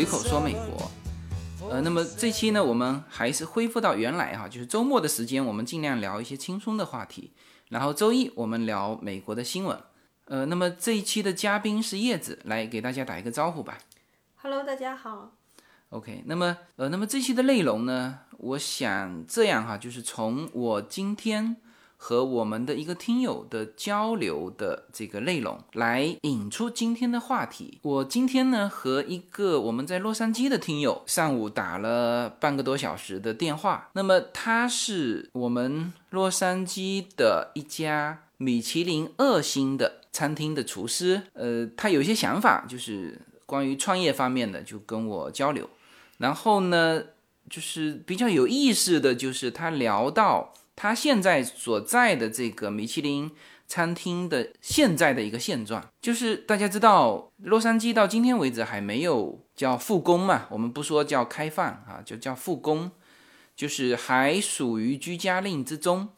随口说美国。呃，那么这期呢，我们还是恢复到原来哈，就是周末的时间，我们尽量聊一些轻松的话题。然后周一我们聊美国的新闻。呃，那么这一期的嘉宾是叶子，来给大家打一个招呼吧。Hello，大家好。OK，那么呃，那么这期的内容呢，我想这样哈，就是从我今天和我们的一个听友的交流的这个内容来引出今天的话题。我今天呢和一个我们在洛杉矶的听友上午打了半个多小时的电话，那么他是我们洛杉矶的一家米其林二星的餐厅的厨师，呃，他有一些想法，就是关于创业方面的，就跟我交流。然后呢，就是比较有意思的就是他聊到他现在所在的这个米其林餐厅的现在的一个现状，就是大家知道洛杉矶到今天为止还没有叫复工嘛，我们不说叫开放啊，就叫复工，就是还属于居家令之中。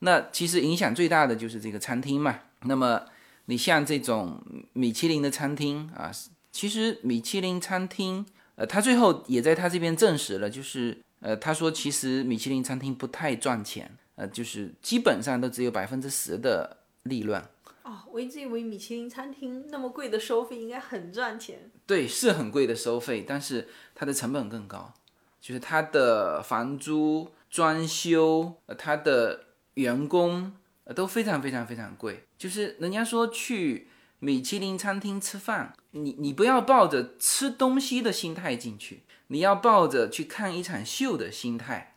那其实影响最大的就是这个餐厅嘛。那么你像这种米其林的餐厅啊，其实米其林餐厅。呃，他最后也在他这边证实了，就是呃，他说其实米其林餐厅不太赚钱，呃，就是基本上都只有百分之十的利润。哦，我一直以为米其林餐厅那么贵的收费应该很赚钱。对，是很贵的收费，但是它的成本更高，就是它的房租、装修、呃，它的员工呃都非常非常非常贵。就是人家说去米其林餐厅吃饭。你你不要抱着吃东西的心态进去，你要抱着去看一场秀的心态，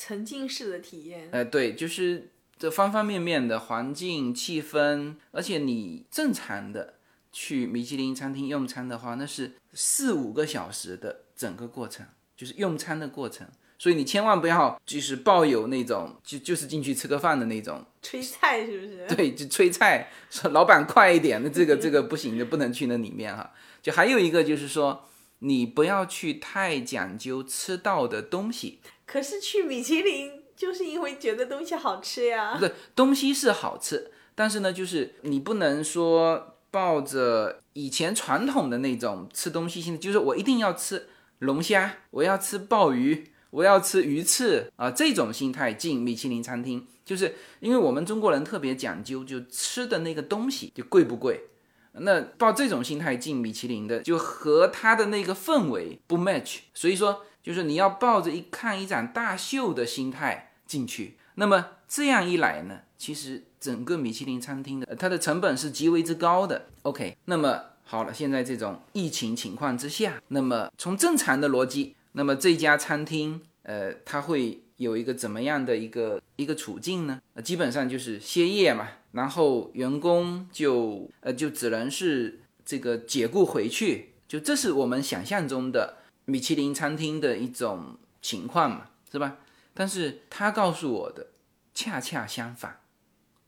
沉浸式的体验。呃，对，就是这方方面面的环境、气氛，而且你正常的去米其林餐厅用餐的话，那是四五个小时的整个过程，就是用餐的过程。所以你千万不要就是抱有那种就就是进去吃个饭的那种催菜是不是？对，就催菜，说老板快一点，那这个 这个不行的，不能去那里面哈。就还有一个就是说，你不要去太讲究吃到的东西。可是去米其林就是因为觉得东西好吃呀。不对，东西是好吃，但是呢，就是你不能说抱着以前传统的那种吃东西心，就是我一定要吃龙虾，我要吃鲍鱼。我要吃鱼翅啊！这种心态进米其林餐厅，就是因为我们中国人特别讲究，就吃的那个东西就贵不贵。那抱这种心态进米其林的，就和他的那个氛围不 match。所以说，就是你要抱着一看一场大秀的心态进去。那么这样一来呢，其实整个米其林餐厅的它的成本是极为之高的。OK，那么好了，现在这种疫情情况之下，那么从正常的逻辑。那么这家餐厅，呃，它会有一个怎么样的一个一个处境呢？基本上就是歇业嘛，然后员工就呃就只能是这个解雇回去，就这是我们想象中的米其林餐厅的一种情况嘛，是吧？但是他告诉我的恰恰相反，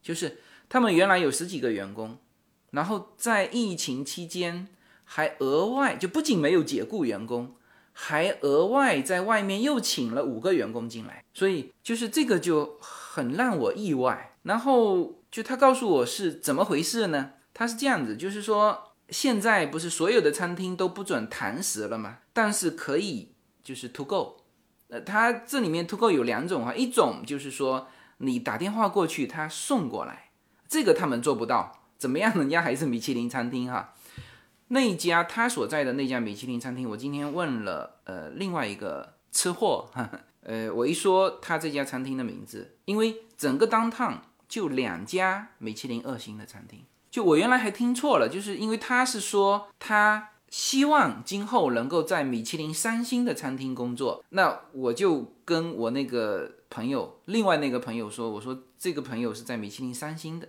就是他们原来有十几个员工，然后在疫情期间还额外就不仅没有解雇员工。还额外在外面又请了五个员工进来，所以就是这个就很让我意外。然后就他告诉我是怎么回事呢？他是这样子，就是说现在不是所有的餐厅都不准堂食了吗？但是可以就是 to go。呃，它这里面 to go 有两种啊，一种就是说你打电话过去，他送过来，这个他们做不到。怎么样？人家还是米其林餐厅哈。那一家他所在的那家米其林餐厅，我今天问了呃另外一个吃货，哈 哈呃我一说他这家餐厅的名字，因为整个当趟就两家米其林二星的餐厅，就我原来还听错了，就是因为他是说他希望今后能够在米其林三星的餐厅工作，那我就跟我那个朋友，另外那个朋友说，我说这个朋友是在米其林三星的，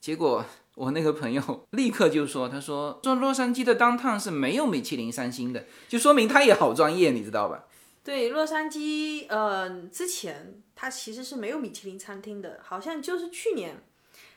结果。我那个朋友立刻就说：“他说说洛杉矶的当趟是没有米其林三星的，就说明他也好专业，你知道吧？”对，洛杉矶，呃，之前它其实是没有米其林餐厅的，好像就是去年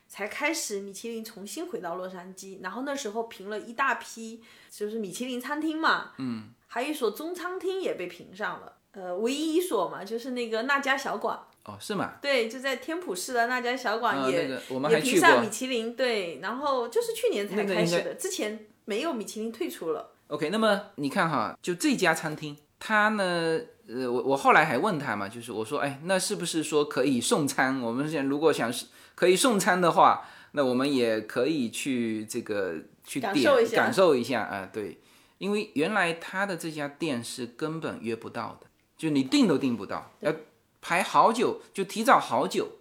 才开始米其林重新回到洛杉矶，然后那时候评了一大批，就是米其林餐厅嘛，嗯，还有一所中餐厅也被评上了，呃，唯一一所嘛，就是那个那家小馆。哦，是吗？对，就在天普市的那家小馆也、也评上米其林，对，然后就是去年才开始的，之前没有米其林退出了，OK，那么你看哈，就这家餐厅，它呢，呃，我我后来还问他嘛，就是我说，哎，那是不是说可以送餐？我们现在如果想是可以送餐的话，那我们也可以去这个去点感受一下。感受一下啊、对，因为原来他的这家店是根本约不到的，就你订都订不到，要排好久，就提早好久。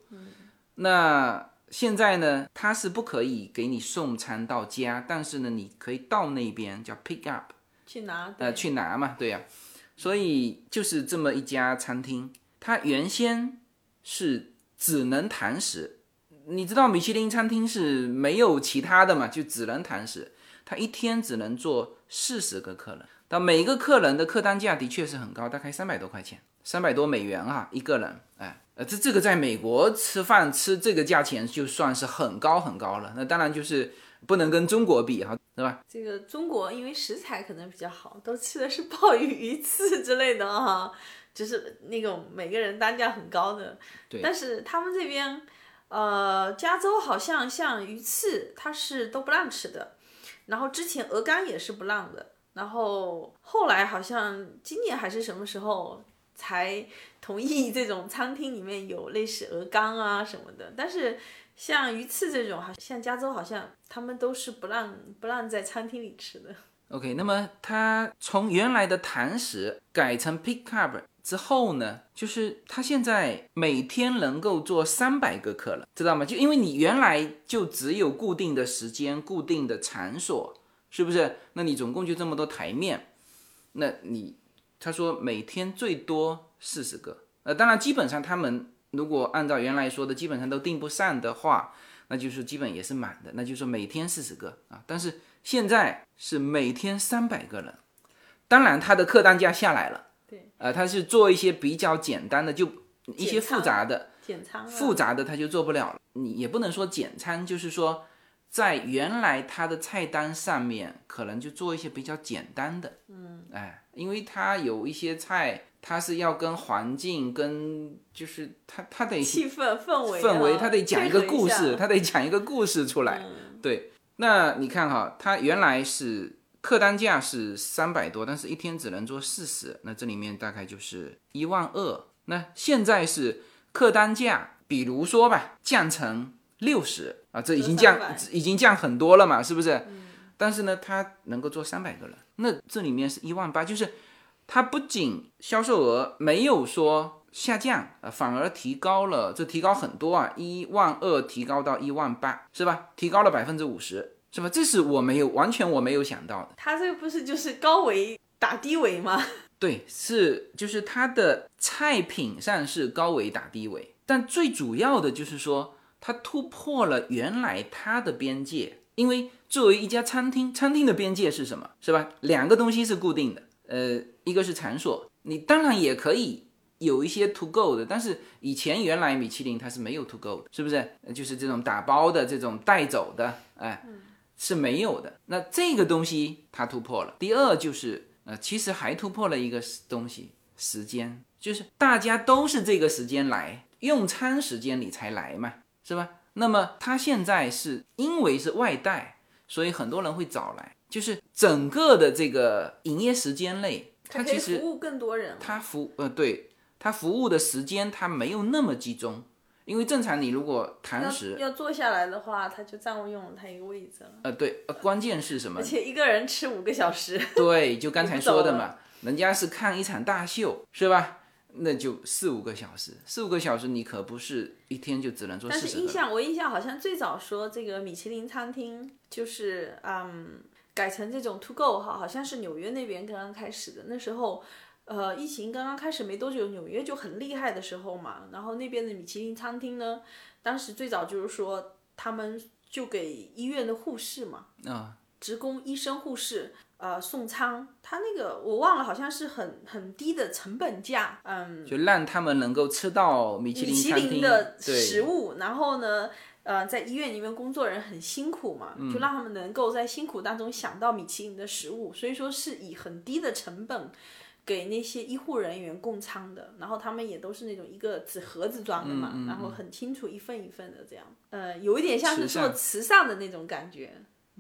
那现在呢，他是不可以给你送餐到家，但是呢，你可以到那边叫 pick up，去拿呃，去拿嘛，对呀、所以就是这么一家餐厅，它原先是只能堂食，你知道米其林餐厅是没有其他的嘛，就只能堂食，他一天只能做四十个客人，但每个客人的客单价的确是很高，大概三百多块钱，三百多美元啊一个人，哎。呃，这这个在美国吃饭吃这个价钱就算是很高很高了，那当然就是不能跟中国比哈，对吧？这个中国因为食材可能比较好，都吃的是鲍鱼、鱼翅之类的哈，就是那种每个人单价很高的。对但是他们这边，呃，加州好像像鱼翅它是都不让吃的，然后之前鹅肝也是不让的，然后后来好像今年还是什么时候才同意这种餐厅里面有类似鹅肝啊什么的，但是。像鱼翅这种，好像加州好像他们都是不让不让在餐厅里吃的。OK，那么它从原来的堂食改成 pick up 之后呢，就是他现在每天能够做三百个客人，知道吗？就因为你原来就只有固定的时间、固定的场所，是不是？那你总共就这么多台面，那你他说每天最多四十个，呃，当然基本上他们如果按照原来说的，基本上都订不上的话，那就是基本也是满的，那就是每天四十个啊。但是现在是每天三百个人，当然他的客单价下来了，对，呃，它是做一些比较简单的，就一些复杂的，简餐啊复杂的它就做不了了。你也不能说简餐，就是说在原来它的菜单上面可能就做一些比较简单的，嗯，哎，因为它有一些菜。它是要跟环境、跟就是它它得气氛氛围氛围，啊他得讲一个故事，他得讲一个故事出来。嗯对，那你看哈，它原来是客单价是三百多，但是一天只能做四十，那这里面大概就是一万二。那现在是客单价，比如说吧，降成六十啊，这已经降已经降很多了嘛，是不是？但是呢，它能够做三百个人，那这里面是一万八，就是它不仅销售额没有说下降，呃，反而提高了，这提高很多啊，一万二提高到一万八，是吧？提高了百分之五十，是吧？这是我没有完全我没有想到的。它这个不是就是高维打低维吗？对，是就是它的菜品上是高维打低维，但最主要的就是说它突破了原来它的边界，因为作为一家餐厅，餐厅的边界是什么？是吧？两个东西是固定的，呃，一个是场所，你当然也可以有一些 to go 的，但是以前原来米其林它是没有 to go 的，是不是？呃就是这种打包的、这种带走的，哎，是没有的。那这个东西它突破了。第二就是。呃，其实还突破了一个东西，时间，就是大家都是这个时间来，用餐时间你才来嘛，是吧？那么他现在是因为是外带，所以很多人会早来，就是整个的这个营业时间内，它其实服务更多人。它服呃对它服务的时间它没有那么集中，因为正常你如果堂要食，要坐下来的话，他就占用了他一个位置了，呃对，呃关键是什么而？且一个人吃五个小时。对，就刚才说的嘛，人家是看一场大秀，是吧？那就四五个小时，四五个小时你可不是一天就只能做但。是印象，我印象好像最早说这个米其林餐厅就是嗯改成这种 to go 哈，好像是纽约那边刚刚开始的。那时候呃疫情刚刚开始没多久，纽约就很厉害的时候嘛。然后那边的米其林餐厅呢，当时最早就是说他们就给医院的护士嘛，啊、职工、医生、护士，呃，送餐，他那个我忘了，好像是很很低的成本价，嗯，就让他们能够吃到米其米其林餐厅的食物，然后呢，呃，在医院里面工作人很辛苦嘛，嗯就让他们能够在辛苦当中想到米其林的食物，所以说是以很低的成本。给那些医护人员供餐的，然后他们也都是那种一个纸盒子装的嘛，嗯然后很清楚一份一份的这样，呃，有一点像是做慈善的那种感觉。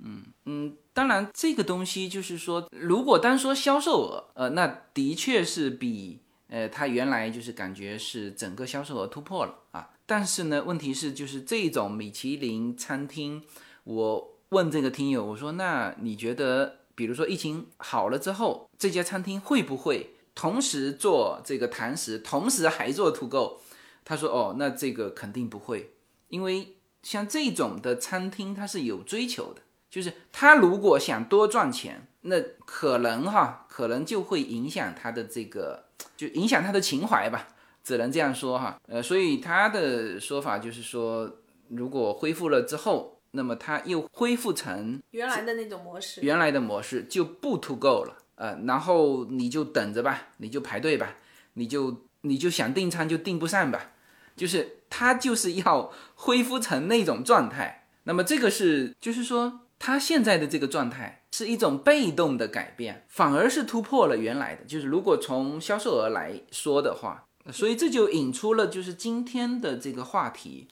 嗯嗯，当然这个东西就是说，如果单说销售额，呃，那的确是比呃它原来就是感觉是整个销售额突破了啊。但是呢，问题是就是这种米其林餐厅，我问这个听友，我说那你觉得，比如说疫情好了之后，这家餐厅会不会同时做这个堂食，同时还做土购？他说哦，那这个肯定不会，因为像这种的餐厅它是有追求的。就是他如果想多赚钱，那可能哈，可能就会影响他的这个，就影响他的情怀吧，只能这样说哈。呃，所以他的说法就是说，如果恢复了之后，那么它又恢复成原来的那种模式，原来的模式就不 to go 了，呃，然后你就等着吧，你就排队吧，你就你就想订餐就订不上吧，就是它就是要恢复成那种状态。那么这个是就是说。它现在的这个状态是一种被动的改变，反而是突破了原来的。就是如果从销售额来说的话，所以这就引出了就是今天的这个话题，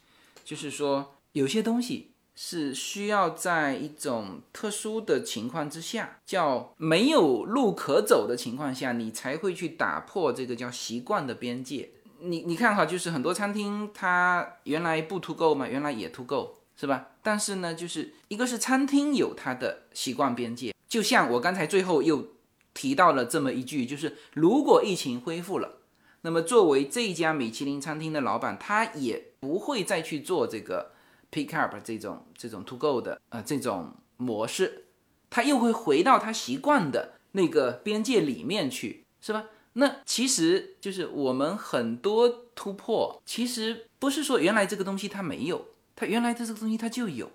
就是说有些东西是需要在一种特殊的情况之下，叫没有路可走的情况下，你才会去打破这个叫习惯的边界。你你看哈，就是很多餐厅它原来不 to go 嘛，原来也 to go。是吧？但是呢，就是一个是餐厅有它的习惯边界，就像我刚才最后又提到了这么一句，就是如果疫情恢复了，那么作为这家米其林餐厅的老板，他也不会再去做这个 pick up 这种这种 to go 的呃这种模式，他又会回到他习惯的那个边界里面去，是吧？那其实就是我们很多突破，其实不是说原来这个东西它没有。它原来的这个东西它就有，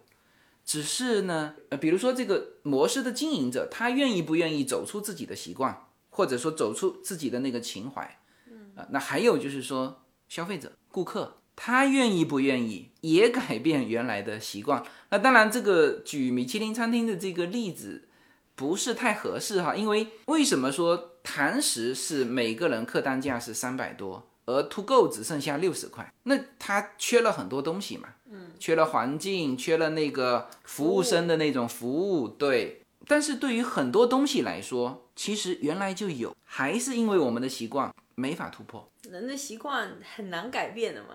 只是呢，呃，比如说这个模式的经营者，他愿意不愿意走出自己的习惯，或者说走出自己的那个情怀，嗯，啊，那还有就是说消费者、顾客，他愿意不愿意也改变原来的习惯？那当然，这个举米其林餐厅的这个例子不是太合适哈，因为为什么说堂食是每个人客单价是三百多？而 to go 只剩下六十块，那它缺了很多东西嘛，嗯，缺了环境，缺了那个服务生的那种服务，对。但是对于很多东西来说，其实原来就有，还是因为我们的习惯没法突破。人的习惯很难改变的嘛。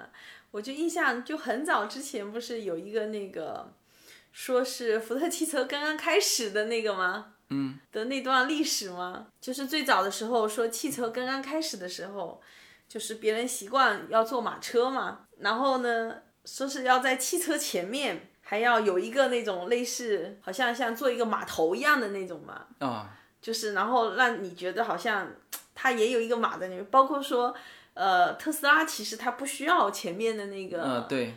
我就印象就很早之前不是有一个那个，说是福特汽车刚刚开始的那个吗？嗯，的那段历史吗？就是最早的时候说汽车刚刚开始的时候。就是别人习惯要坐马车嘛，然后呢，说是要在汽车前面还要有一个那种类似，好像像做一个码头一样的那种嘛。啊。就是然后让你觉得好像它也有一个马在那边，包括说，呃，特斯拉其实它不需要前面的那个。嗯，对。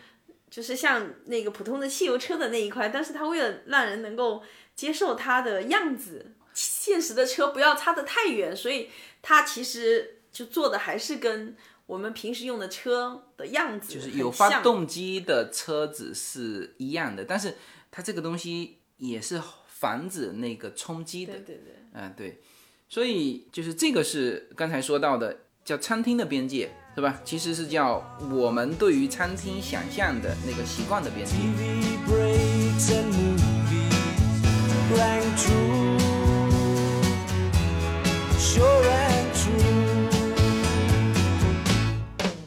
就是像那个普通的汽油车的那一块，但是它为了让人能够接受它的样子，现实的车不要差得太远，所以它其实。就做的还是跟我们平时用的车的样子，就是有发动机的车子是一样的，但是它这个东西也是防止那个冲击的。对对对，嗯对，所以就是这个是刚才说到的叫餐厅的边界，是吧？其实是叫我们对于餐厅想象的那个习惯的边界。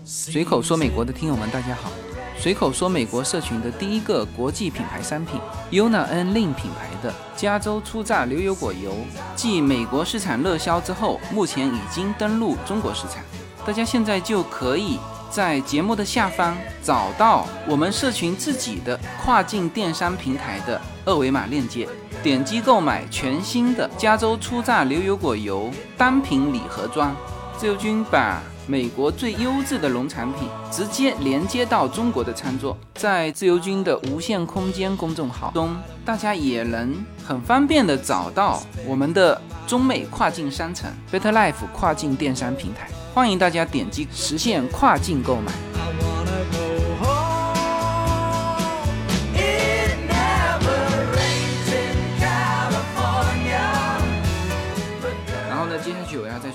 随口说美国的听友们，大家好！随口说美国社群的第一个国际品牌商品，Yuna N Lin 品牌的加州初榨牛油果油，继美国市场热销之后，目前已经登陆中国市场。大家现在就可以在节目的下方找到我们社群自己的跨境电商平台的二维码链接，点击购买全新的加州初榨牛油果油单品礼盒装。自由军把。美国最优质的农产品直接连接到中国的餐桌，在自由军的无限空间公众号中，大家也能很方便的找到我们的中美跨境商城 Better Life 跨境电商平台，欢迎大家点击实现跨境购买。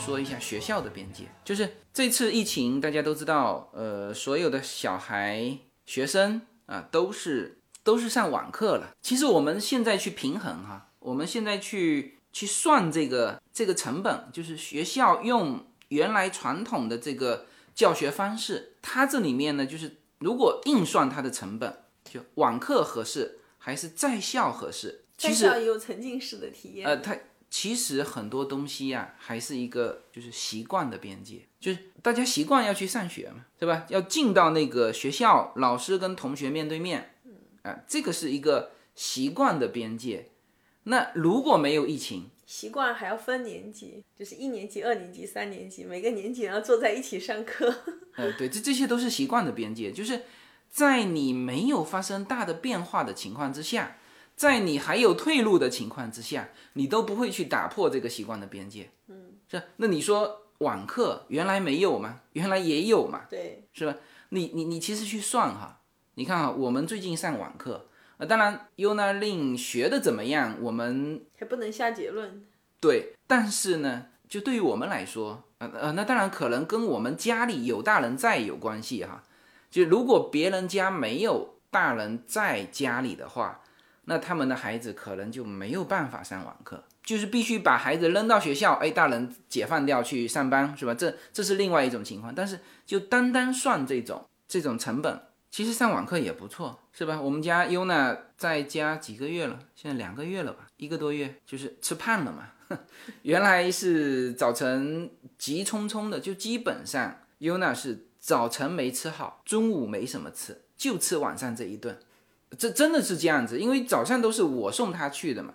说一下学校的边界，就是这次疫情，大家都知道，呃，所有的小孩、学生啊，都是都是上网课了。其实我们现在去平衡哈，我们现在去去算这个这个成本，就是学校用原来传统的这个教学方式，它这里面呢，就是如果硬算它的成本，就网课合适还是在校合适？在校也有沉浸式的体验。呃，它其实很多东西呀，还是一个就是习惯的边界，就是大家习惯要去上学嘛，对吧？要进到那个学校，老师跟同学面对面，啊，这个是一个习惯的边界。那如果没有疫情，习惯还要分年级，就是一年级、二年级、三年级，每个年级然后坐在一起上课。呃，对，这这些都是习惯的边界，就是在你没有发生大的变化的情况之下。在你还有退路的情况之下，你都不会去打破这个习惯的边界。嗯，是。那你说网课原来没有吗？原来也有嘛？对，是吧？你你你其实去算哈，你看哈，我们最近上网课，呃，当然 UNALIN 学的怎么样，我们还不能下结论。对，但是呢，就对于我们来说，呃呃，那当然可能跟我们家里有大人在有关系哈。就如果别人家没有大人在家里的话。那他们的孩子可能就没有办法上网课，就是必须把孩子扔到学校，哎，大人解放掉去上班，是吧？这这是另外一种情况。但是就单单算这种这种成本，其实上网课也不错，是吧？我们家优娜在家几个月了，现在两个月了吧，一个多月，就是吃胖了嘛。原来是早晨急匆匆的，就基本上优娜是早晨没吃好，中午没什么吃，就吃晚上这一顿。这真的是这样子，因为早上都是我送他去的嘛。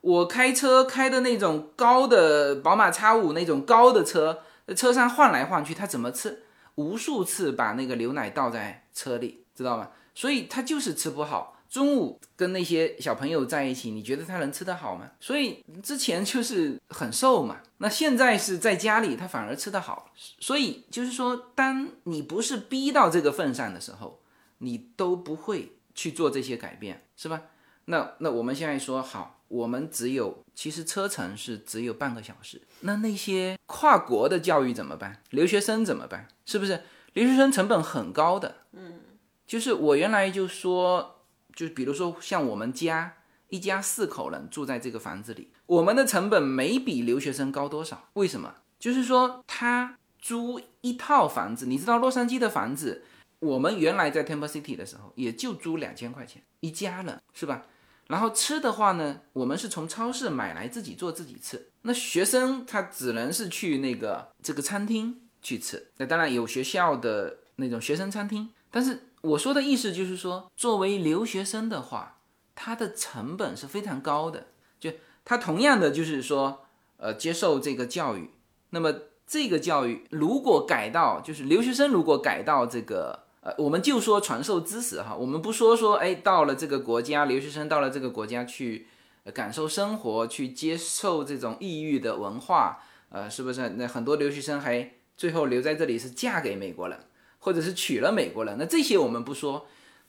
我开车开的那种高的宝马 X 五那种高的车，车上晃来晃去，他怎么吃？无数次把那个牛奶倒在车里，知道吗？所以他就是吃不好。中午跟那些小朋友在一起，你觉得他能吃得好吗？所以之前就是很瘦嘛，那现在是在家里，他反而吃得好。所以就是说，当你不是逼到这个份上的时候，你都不会。去做这些改变是吧？那那我们现在说好，我们只有其实车程是只有半个小时。那那些跨国的教育怎么办？留学生怎么办？是不是留学生成本很高的？嗯，就是我原来就说，就比如说像我们家一家四口人住在这个房子里，我们的成本没比留学生高多少。为什么？就是说他租一套房子，你知道洛杉矶的房子。我们原来在 Temple City 的时候，也就租两千块钱一家人，是吧？然后吃的话呢，我们是从超市买来自己做自己吃。那学生他只能是去那个这个餐厅去吃。那当然有学校的那种学生餐厅，但是我说的意思就是说，作为留学生的话，他的成本是非常高的。就他同样的就是说，呃，接受这个教育，那么这个教育如果改到，就是留学生如果改到这个。呃，我们就说传授知识哈，我们不说说，哎，到了这个国家，留学生到了这个国家去感受生活，去接受这种异域的文化，呃，是不是？那很多留学生还最后留在这里是嫁给美国人，或者是娶了美国人，那这些我们不说，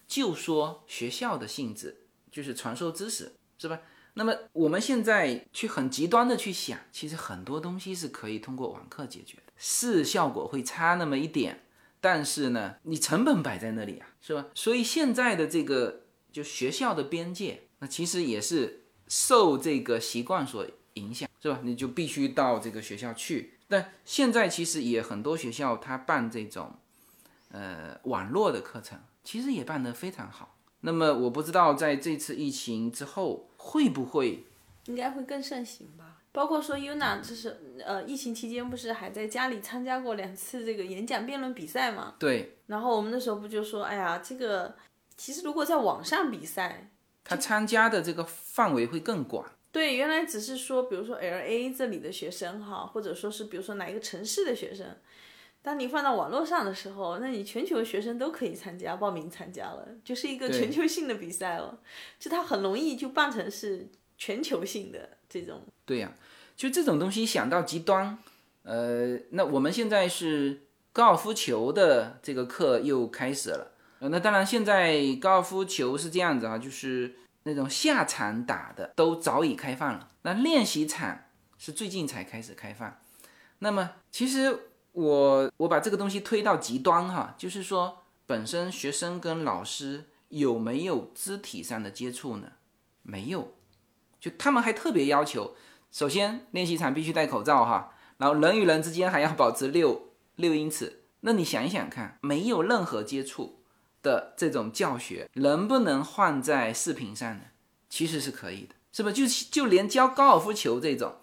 就说学校的性质就是传授知识，是吧？那么我们现在去很极端的去想，其实很多东西是可以通过网课解决的，是效果会差那么一点。但是呢，你成本摆在那里啊，是吧？所以现在的这个就学校的边界，那其实也是受这个习惯所影响，是吧？你就必须到这个学校去。但现在其实也很多学校它办这种，呃，网络的课程，其实也办得非常好。那么我不知道在这次疫情之后会不会，应该会更盛行吧。包括说 Yuna，就是呃，疫情期间不是还在家里参加过两次这个演讲辩论比赛嘛？对。然后我们那时候不就说，哎呀，这个其实如果在网上比赛，他参加的这个范围会更广。对，原来只是说，比如说 LA 这里的学生哈，或者说是比如说哪一个城市的学生，当你放到网络上的时候，那你全球学生都可以参加，报名参加了，就是一个全球性的比赛了，就它很容易就办成是全球性的这种。对呀。就这种东西想到极端，呃，那我们现在是高尔夫球的这个课又开始了，呃，那当然现在高尔夫球是这样子啊，就是那种下场打的都早已开放了，那练习场是最近才开始开放。那么其实我我把这个东西推到极端哈，就是说本身学生跟老师有没有肢体上的接触呢？没有，就他们还特别要求，首先练习场必须戴口罩哈，然后人与人之间还要保持六六英尺。那你想一想看，没有任何接触的这种教学，能不能换在视频上呢？其实是可以的，是不是？就就连教高尔夫球这种，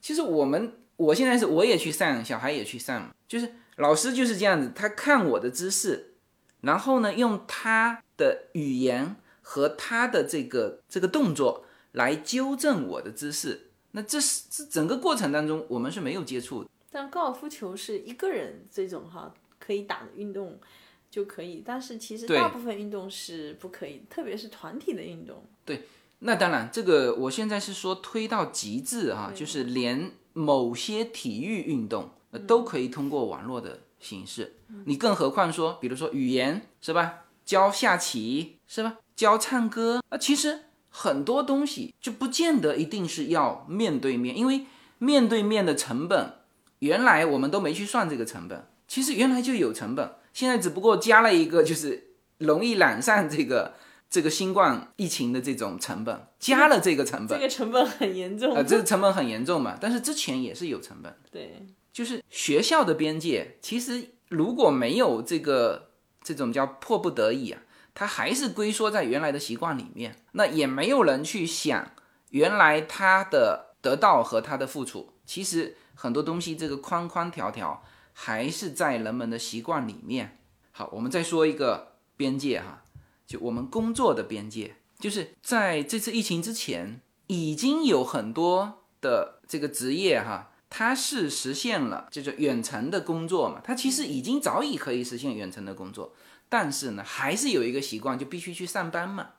其实我们我现在是我也去上，小孩也去上，就是老师就是这样子，他看我的姿势，然后呢用他的语言和他的这个这个动作来纠正我的姿势。那这是这整个过程当中我们是没有接触的。但高尔夫球是一个人这种哈可以打的运动就可以，但是其实大部分运动是不可以，特别是团体的运动。对。那当然，这个我现在是说推到极致哈，就是连某些体育运动都可以通过网络的形式。你更何况说，比如说语言是吧？教下棋是吧？教唱歌啊，其实很多东西就不见得一定是要面对面，因为面对面的成本，原来我们都没去算这个成本，其实原来就有成本，现在只不过加了一个就是容易染上这个。这个新冠疫情的这种成本加了这个成本，这个成本很严重啊，这个成本很严重嘛。但是之前也是有成本，对，就是学校的边界，其实如果没有这个这种叫迫不得已啊，它还是龟缩在原来的习惯里面，那也没有人去想原来他的得到和他的付出，其实很多东西这个框框条条还是在人们的习惯里面。好，我们再说一个边界哈。就我们工作的边界，就是在这次疫情之前，已经有很多的这个职业哈，它是实现了就是远程的工作嘛，它其实已经早已可以实现远程的工作，但是呢，还是有一个习惯，就必须去上班嘛，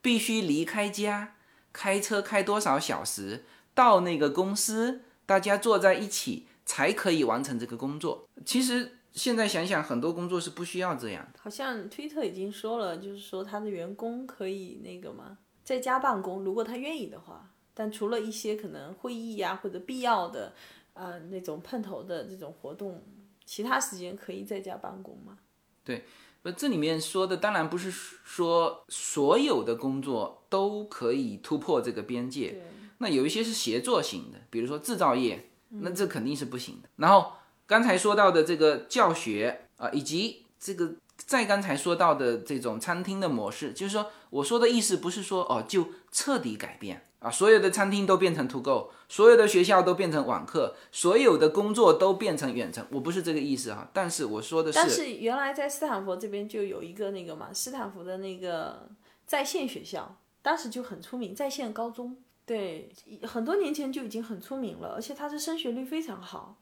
必须离开家，开车开多少小时到那个公司，大家坐在一起才可以完成这个工作，其实。现在想想，很多工作是不需要这样。好像推特已经说了，就是说他的员工可以那个嘛，在家办公，如果他愿意的话。但除了一些可能会议呀或者必要的，呃，那种碰头的这种活动，其他时间可以在家办公吗？对，不，这里面说的当然不是说所有的工作都可以突破这个边界。那有一些是协作型的，比如说制造业，那这肯定是不行的。然后。刚才说到的这个教学啊，以及这个在刚才说到的这种餐厅的模式，就是说，我说的意思不是说哦，就彻底改变啊，所有的餐厅都变成 to go，所有的学校都变成网课，所有的工作都变成远程，我不是这个意思哈。但是我说的是，但是原来在斯坦福这边就有一个那个嘛，斯坦福的那个在线学校，当时就很出名，在线高中，对，很多年前就已经很出名了，而且它的升学率非常好。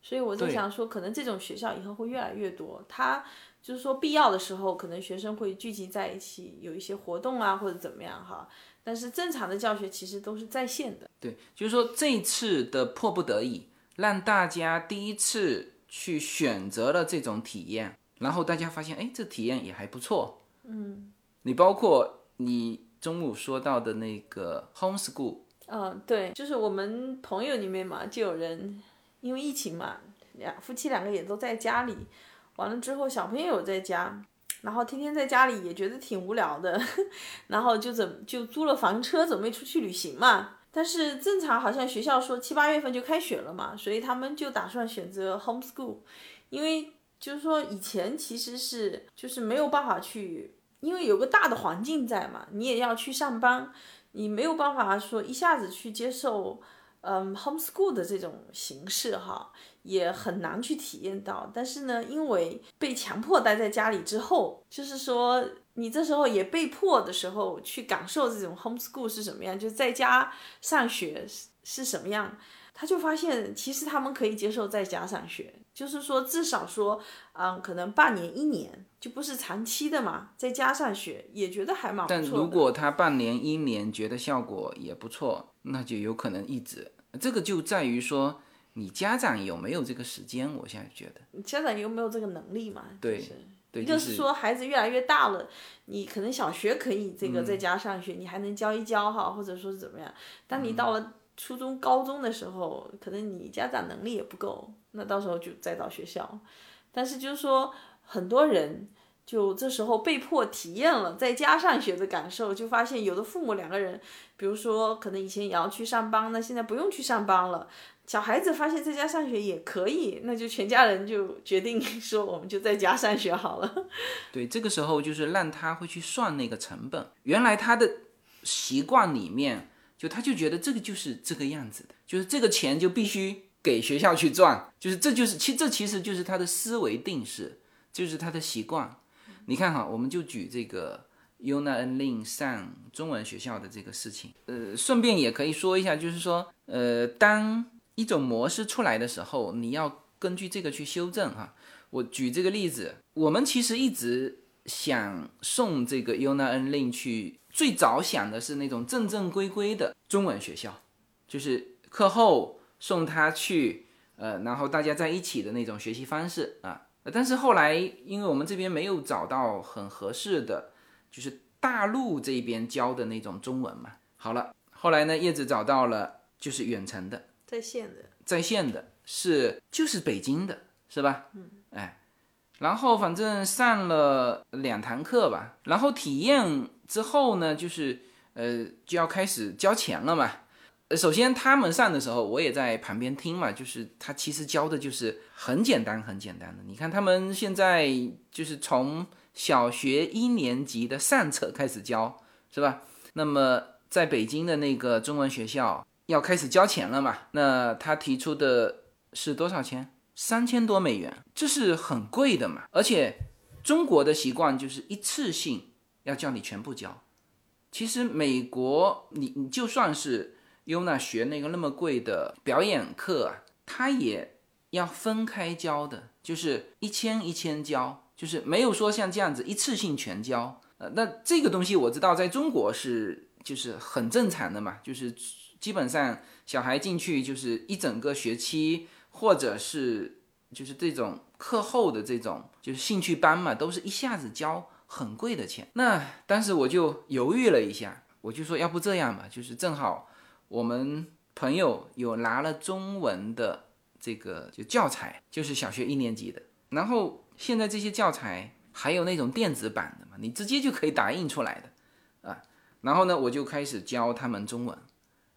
所以我在想说，可能这种学校以后会越来越多。它就是说，必要的时候，可能学生会聚集在一起，有一些活动啊，或者怎么样哈。但是正常的教学其实都是在线的。对，就是说这次的迫不得已，让大家第一次去选择了这种体验，然后大家发现，哎，这体验也还不错。嗯。你包括你中午说到的那个 homeschool。嗯，对，就是我们朋友里面嘛，就有人。因为疫情嘛，两夫妻两个也都在家里，完了之后小朋友在家，然后天天在家里也觉得挺无聊的，然后就怎就租了房车准备出去旅行嘛。但是正常好像学校说七八月份就开学了嘛，所以他们就打算选择 homeschool，因为就是说以前其实是就是没有办法去，因为有个大的环境在嘛，你也要去上班，你没有办法说一下子去接受。嗯，homeschool 的这种形式哈，也很难去体验到。但是呢，因为被强迫待在家里之后，就是说你这时候也被迫的时候去感受这种 homeschool 是什么样，就在家上学是是什么样。他就发现，其实他们可以接受在家上学，就是说至少说，嗯，可能半年一年就不是长期的嘛，在家上学也觉得还蛮不错但如果他半年一年觉得效果也不错，那就有可能一直。这个就在于说，你家长有没有这个时间？我现在觉得，家长有没有这个能力嘛？对，对，就是说孩子越来越大了，你可能小学可以这个在家上学，你还能教一教哈，或者说是怎么样。当你到了初中、高中的时候，可能你家长能力也不够，那到时候就再到学校。但是就是说，很多人就这时候被迫体验了在家上学的感受，就发现有的父母两个人，比如说可能以前也要去上班，那现在不用去上班了。小孩子发现在家上学也可以，那就全家人就决定 说，我们就在家上学好了。对，这个时候就是让他会去算那个成本。原来他的习惯里面，就他就觉得这个就是这个样子的，就是这个钱就必须给学校去赚，就是这就是其这其实就是他的思维定式，就是他的习惯。你看哈，我们就举这个 Yuna N Lin 上中文学校的这个事情，呃，顺便也可以说一下，就是说，呃，当一种模式出来的时候，你要根据这个去修正哈。我举这个例子，我们其实一直想送这个 Yuna N Lin 去，最早想的是那种正正规规的中文学校，就是课后送他去，呃，然后大家在一起的那种学习方式啊。但是后来，因为我们这边没有找到很合适的，就是大陆这边教的那种中文嘛。好了，后来呢，叶子找到了，就是远程的，在线的，在线的，是就是北京的，是吧？嗯，哎，然后反正上了两堂课吧，然后体验之后呢，就是呃就要开始交钱了嘛。首先他们上的时候，我也在旁边听嘛，就是他其实教的就是很简单很简单的。你看他们现在就是从小学一年级的上册开始教，是吧？那么在北京的那个中文学校要开始交钱了嘛？那他提出的是多少钱？三千多美元，这是很贵的嘛。而且中国的习惯就是一次性要叫你全部交。其实美国你你就算是。优娜学那个那么贵的表演课啊，他也要分开交的，就是一千一千交，就是没有说像这样子一次性全交。呃，那这个东西我知道，在中国是就是很正常的嘛，就是基本上小孩进去就是一整个学期，或者是就是这种课后的这种就是兴趣班嘛，都是一下子交很贵的钱。那当时我就犹豫了一下，我就说要不这样吧，就是正好。我们朋友有拿了中文的这个就教材，就是小学一年级的。然后现在这些教材还有那种电子版的嘛，你直接就可以打印出来的啊。然后呢，我就开始教他们中文。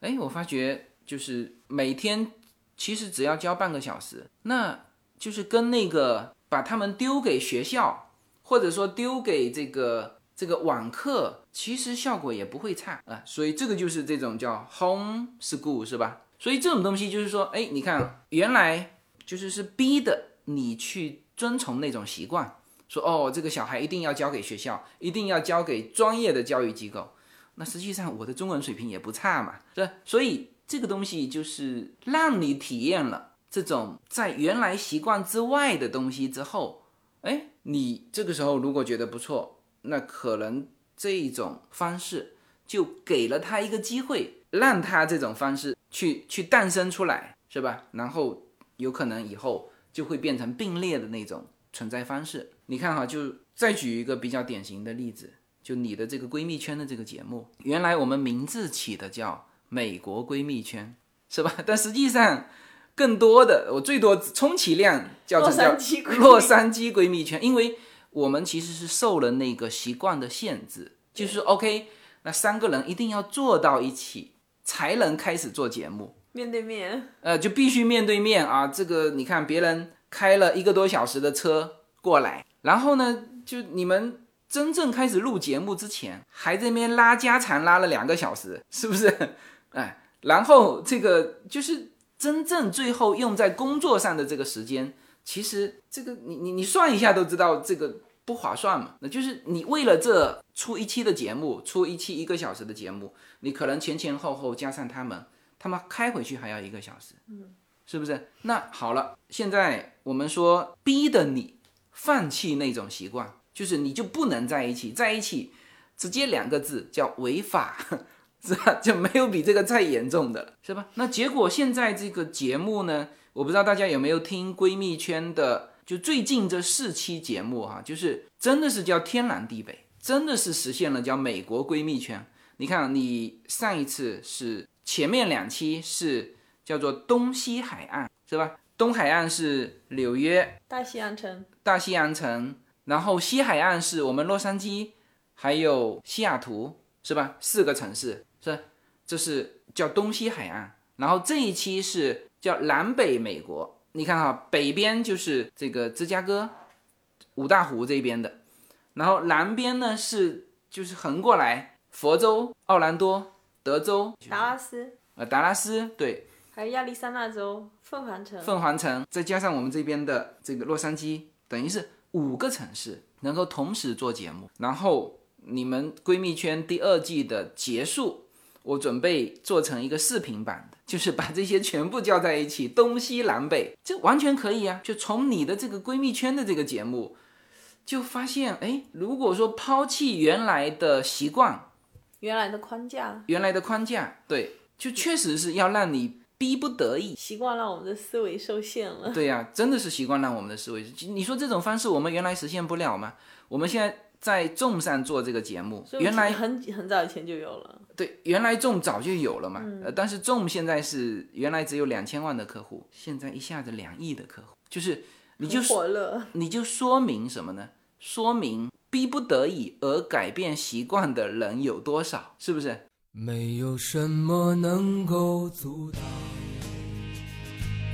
哎，我发觉就是每天其实只要教半个小时，那就是跟那个把他们丢给学校，或者说丢给这个。这个网课其实效果也不会差啊，所以这个就是这种叫 home school 是吧？所以这种东西就是说，哎，你看原来就是是逼的你去遵从那种习惯，说哦，这个小孩一定要交给学校，一定要交给专业的教育机构。那实际上我的中文水平也不差嘛，是吧？所以这个东西就是让你体验了这种在原来习惯之外的东西之后，哎，你这个时候如果觉得不错。那可能这一种方式就给了他一个机会，让他这种方式去去诞生出来，是吧？然后有可能以后就会变成并列的那种存在方式。你看哈，就再举一个比较典型的例子，就你的这个闺蜜圈的这个节目，原来我们名字起的叫美国闺蜜圈，是吧？但实际上更多的，我最多充其量叫做叫洛杉矶闺蜜圈，因为。我们其实是受了那个习惯的限制，就是 OK，那三个人一定要坐到一起才能开始做节目，面对面，呃，就必须面对面啊。这个你看，别人开了一个多小时的车过来，然后呢，就你们真正开始录节目之前，还在那边拉家常拉了两个小时，是不是？哎，然后这个就是真正最后用在工作上的这个时间。其实这个你你你算一下都知道这个不划算嘛。那就是你为了这出一期的节目，出一期一个小时的节目，你可能前前后后加上他们，他们开回去还要一个小时，嗯，是不是？那好了，现在我们说逼的你放弃那种习惯，就是你就不能在一起，在一起直接两个字叫违法，是吧？就没有比这个再严重的了，是吧？那结果现在这个节目呢？我不知道大家有没有听闺蜜圈的，就最近这四期节目哈，就是真的是叫天南地北，真的是实现了叫美国闺蜜圈。你看，你上一次是前面两期是叫做东西海岸，是吧？东海岸是纽约、大西洋城、大西洋城，然后西海岸是我们洛杉矶，还有西雅图，是吧？四个城市是，这是叫东西海岸。然后这一期是叫南北美国，你看哈，北边就是这个芝加哥、五大湖这边的，然后南边呢是就是横过来佛州、奥兰多、德州、达拉斯，呃达拉斯，对，还有亚利桑那州凤凰城，凤凰城，再加上我们这边的这个洛杉矶，等于是五个城市能够同时做节目。然后你们闺蜜圈第二季的结束，我准备做成一个视频版的，就是把这些全部叫在一起，东西南北，这完全可以啊。就从你的这个闺蜜圈的这个节目，就发现，哎，如果说抛弃原来的习惯，原来的框架，原来的框架，对，就确实是要让你逼不得已。习惯让我们的思维受限了。对呀、真的是习惯让我们的思维。你说这种方式我们原来实现不了吗？我们现在在众上做这个节目，原来很很早以前就有了。对，原来众早就有了嘛。嗯呃，但是众现在是原来只有两千万的客户，现在一下子两亿的客户，就是你就火了，你就说明什么呢？说明逼不得已而改变习惯的人有多少，是不是？没有什么能够阻挡。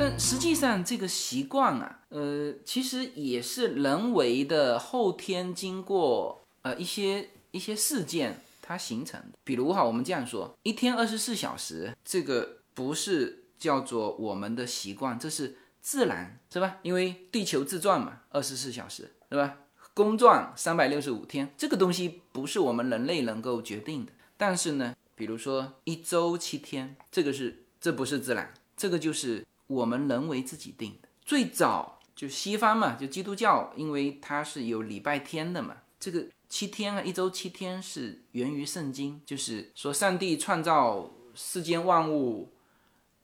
但实际上，这个习惯啊，呃，其实也是人为的后天经过呃一些一些事件它形成的。比如哈，我们这样说，一天二十四小时，这个不是叫做我们的习惯，这是自然，是吧？因为地球自转嘛，二十四小时，是吧？公转三百六十五天，这个东西不是我们人类能够决定的。但是呢，比如说一周七天，这个是这不是自然，这个就是我们人为自己定的。最早就西方嘛，就基督教，因为它是有礼拜天的嘛，这个七天啊，一周七天是源于圣经，就是说上帝创造世间万物，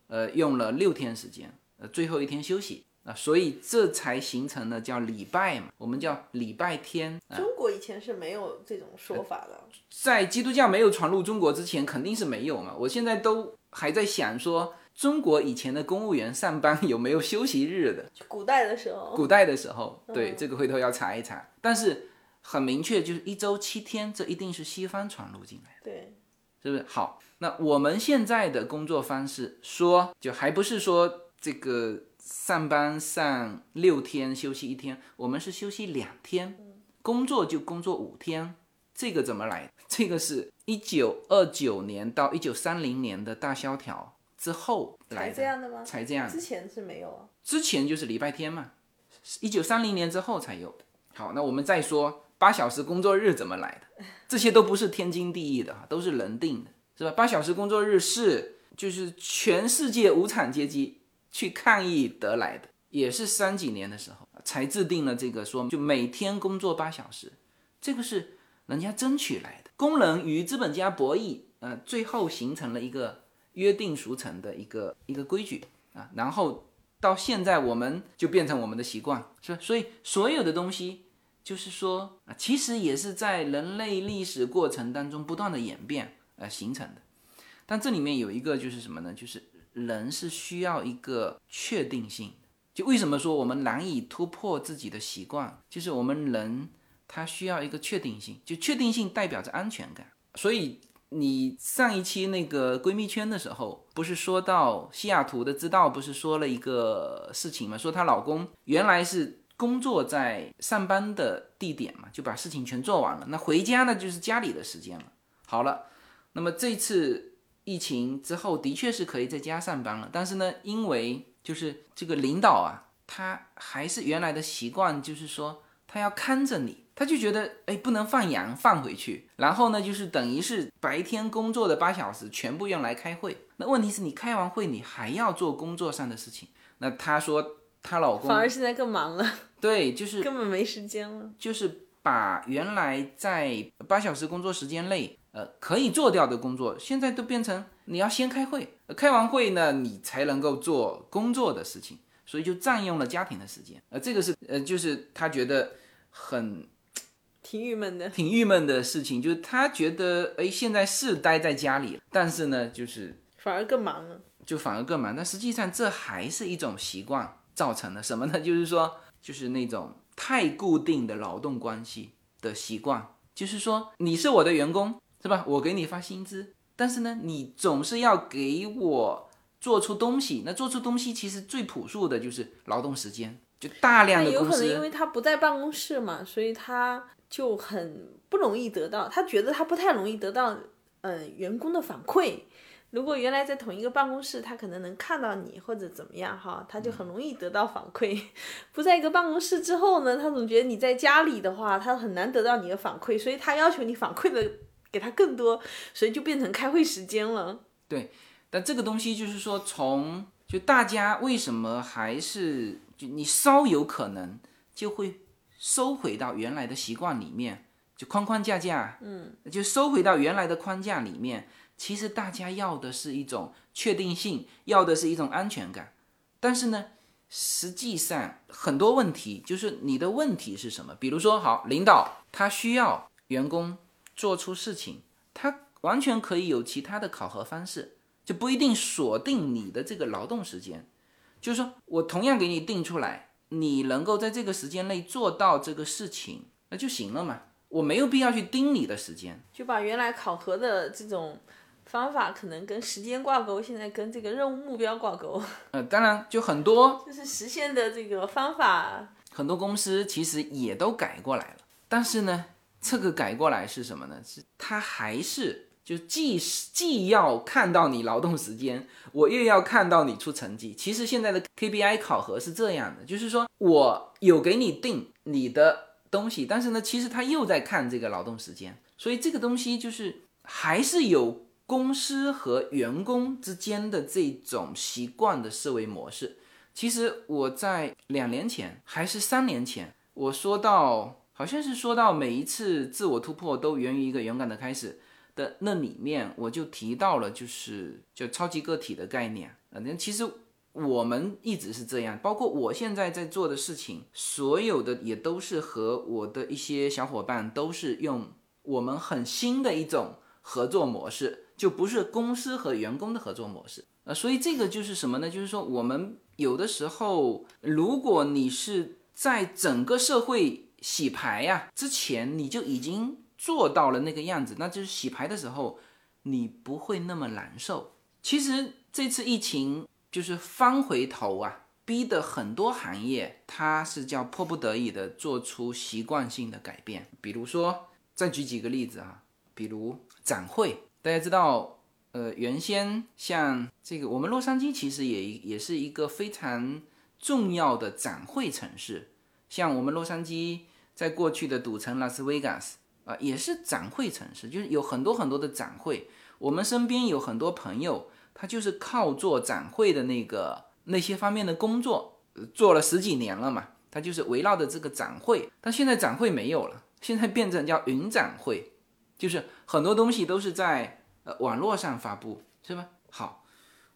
呃，用了六天时间，呃，最后一天休息啊，所以这才形成了叫礼拜嘛，我们叫礼拜天。啊、中国以前是没有这种说法的。在基督教没有传入中国之前，肯定是没有嘛。我现在都还在想说，中国以前的公务员上班有没有休息日的？古代的时候，古代的时候，对、这个回头要查一查。但是很明确，就是一周七天，这一定是西方传入进来的。对，是不是？好，那我们现在的工作方式说，就还不是说这个上班上六天，休息一天，我们是休息两天，工作就工作五天，这个怎么来？这个是一九二九年到一九三零年的大萧条之后来才，这样的吗？才这样之前是没有啊。之前就是礼拜天嘛，一九三零年之后才有的。好，那我们再说八小时工作日怎么来的，这些都不是天经地义的哈，都是人定的，是吧？八小时工作日是就是全世界无产阶级去抗议得来的，也是三几年的时候才制定了这个说，就每天工作八小时，这个是人家争取来的，工人与资本家博弈，呃，最后形成了一个约定俗成的一个一个规矩啊，然后到现在我们就变成我们的习惯，是吧？所以所有的东西。就是说啊，其实也是在人类历史过程当中不断的演变呃形成的。但这里面有一个就是什么呢？就是人是需要一个确定性。就为什么说我们难以突破自己的习惯？就是我们人他需要一个确定性，就确定性代表着安全感。所以你上一期那个闺蜜圈的时候，不是说到西雅图的知道不是说了一个事情吗？说她老公原来是工作在上班的地点嘛，就把事情全做完了，那回家呢就是家里的时间了。好了，那么这次疫情之后，的确是可以在家上班了，但是呢，因为就是这个领导啊，他还是原来的习惯，就是说他要看着你。他就觉得，哎，不能放羊放回去，然后呢，就是等于是白天工作的八小时全部用来开会。那问题是你开完会，你还要做工作上的事情。那她说，她老公反而现在更忙了，对，就是 根本没时间了。就是把原来在八小时工作时间内，呃，可以做掉的工作，现在都变成你要先开会，开完会呢，你才能够做工作的事情，所以就占用了家庭的时间。呃，这个是，呃，就是她觉得很。挺郁闷的，挺郁闷的事情，就是他觉得，哎，现在是待在家里，但是呢，就是反而更忙了，就反而更忙。但实际上，这还是一种习惯造成的，什么呢？就是说，就是那种太固定的劳动关系的习惯，就是说，你是我的员工，是吧？我给你发薪资，但是呢，你总是要给我做出东西。那做出东西，其实最朴素的就是劳动时间，就大量的。有可能因为他不在办公室嘛，所以他。就很不容易得到，他觉得他不太容易得到，嗯，员工的反馈。如果原来在同一个办公室，他可能能看到你或者怎么样哈，他就很容易得到反馈。不在一个办公室之后呢，他总觉得你在家里的话，他很难得到你的反馈，所以他要求你反馈的给他更多，所以就变成开会时间了。对，但这个东西就是说，从就大家为什么还是就你稍有可能就会。收回到原来的习惯里面，就框框架架，嗯，就收回到原来的框架里面。其实大家要的是一种确定性，要的是一种安全感。但是呢，实际上很多问题就是你的问题是什么？比如说，好，领导他需要员工做出事情，他完全可以有其他的考核方式，就不一定锁定你的这个劳动时间。就是说我同样给你定出来。你能够在这个时间内做到这个事情，那就行了嘛。我没有必要去盯你的时间，就把原来考核的这种方法可能跟时间挂钩，现在跟这个任务目标挂钩。呃，当然就很多，就是实现的这个方法，很多公司其实也都改过来了。但是呢，这个改过来是什么呢？是它还是。就既既要看到你劳动时间，我又要看到你出成绩。其实现在的 KPI 考核是这样的，就是说我有给你定你的东西，但是呢，其实他又在看这个劳动时间。所以这个东西就是还是有公司和员工之间的这种习惯的思维模式。其实我在两年前还是三年前，我说到好像是说到每一次自我突破都源于一个勇敢的开始。的那里面我就提到了，就是就超级个体的概念啊。那其实我们一直是这样，包括我现在在做的事情，所有的也都是和我的一些小伙伴都是用我们很新的一种合作模式，就不是公司和员工的合作模式啊。所以这个就是什么呢？就是说我们有的时候，如果你是在整个社会洗牌呀之前，你就已经。做到了那个样子，那就是洗牌的时候，你不会那么难受。其实这次疫情就是翻回头啊，逼得很多行业，它是叫迫不得已的做出习惯性的改变。比如说，再举几个例子啊，比如展会，大家知道，呃，原先像这个我们洛杉矶其实也也是一个非常重要的展会城市，像我们洛杉矶在过去的赌城拉斯维加斯。啊，也是展会城市，就是有很多很多的展会。我们身边有很多朋友，他就是靠做展会的那个那些方面的工作，做了十几年了嘛。他就是围绕着这个展会，但现在展会没有了，现在变成叫云展会，就是很多东西都是在呃网络上发布，是吧？好，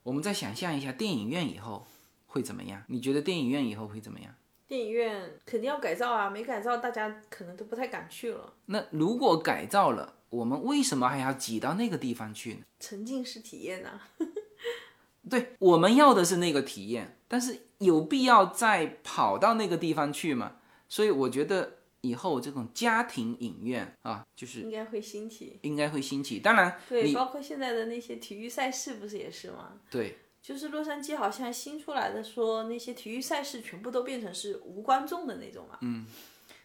我们再想象一下电影院以后会怎么样？你觉得电影院以后会怎么样？电影院肯定要改造啊，没改造，大家可能都不太敢去了。那如果改造了，我们为什么还要挤到那个地方去呢？沉浸式体验呢？对，我们要的是那个体验，但是有必要再跑到那个地方去吗？所以我觉得以后这种家庭影院啊，就是应该会兴起。应该会兴起。当然，对，你包括现在的那些体育赛事，不是也是吗？对就是洛杉矶好像新出来的说，那些体育赛事全部都变成是无观众的那种嘛。嗯。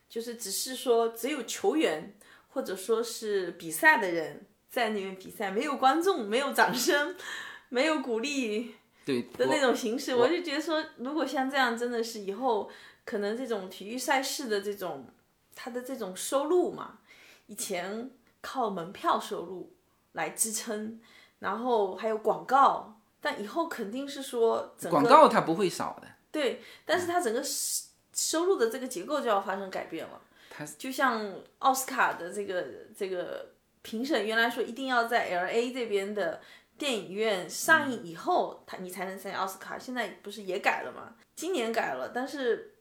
就是只是说只有球员或者说是比赛的人在那边比赛，没有观众，没有掌声，没有鼓励对的那种形式，我就觉得说，如果像这样，真的是以后可能这种体育赛事的这种它的这种收入嘛，以前靠门票收入来支撑，然后还有广告，但以后肯定是说整个广告它不会少的，对，但是它整个收收入的这个结构就要发生改变了。它就像奥斯卡的这个这个评审，原来说一定要在 L A 这边的电影院上映以后，它你才能参加奥斯卡。现在不是也改了吗？今年改了，但是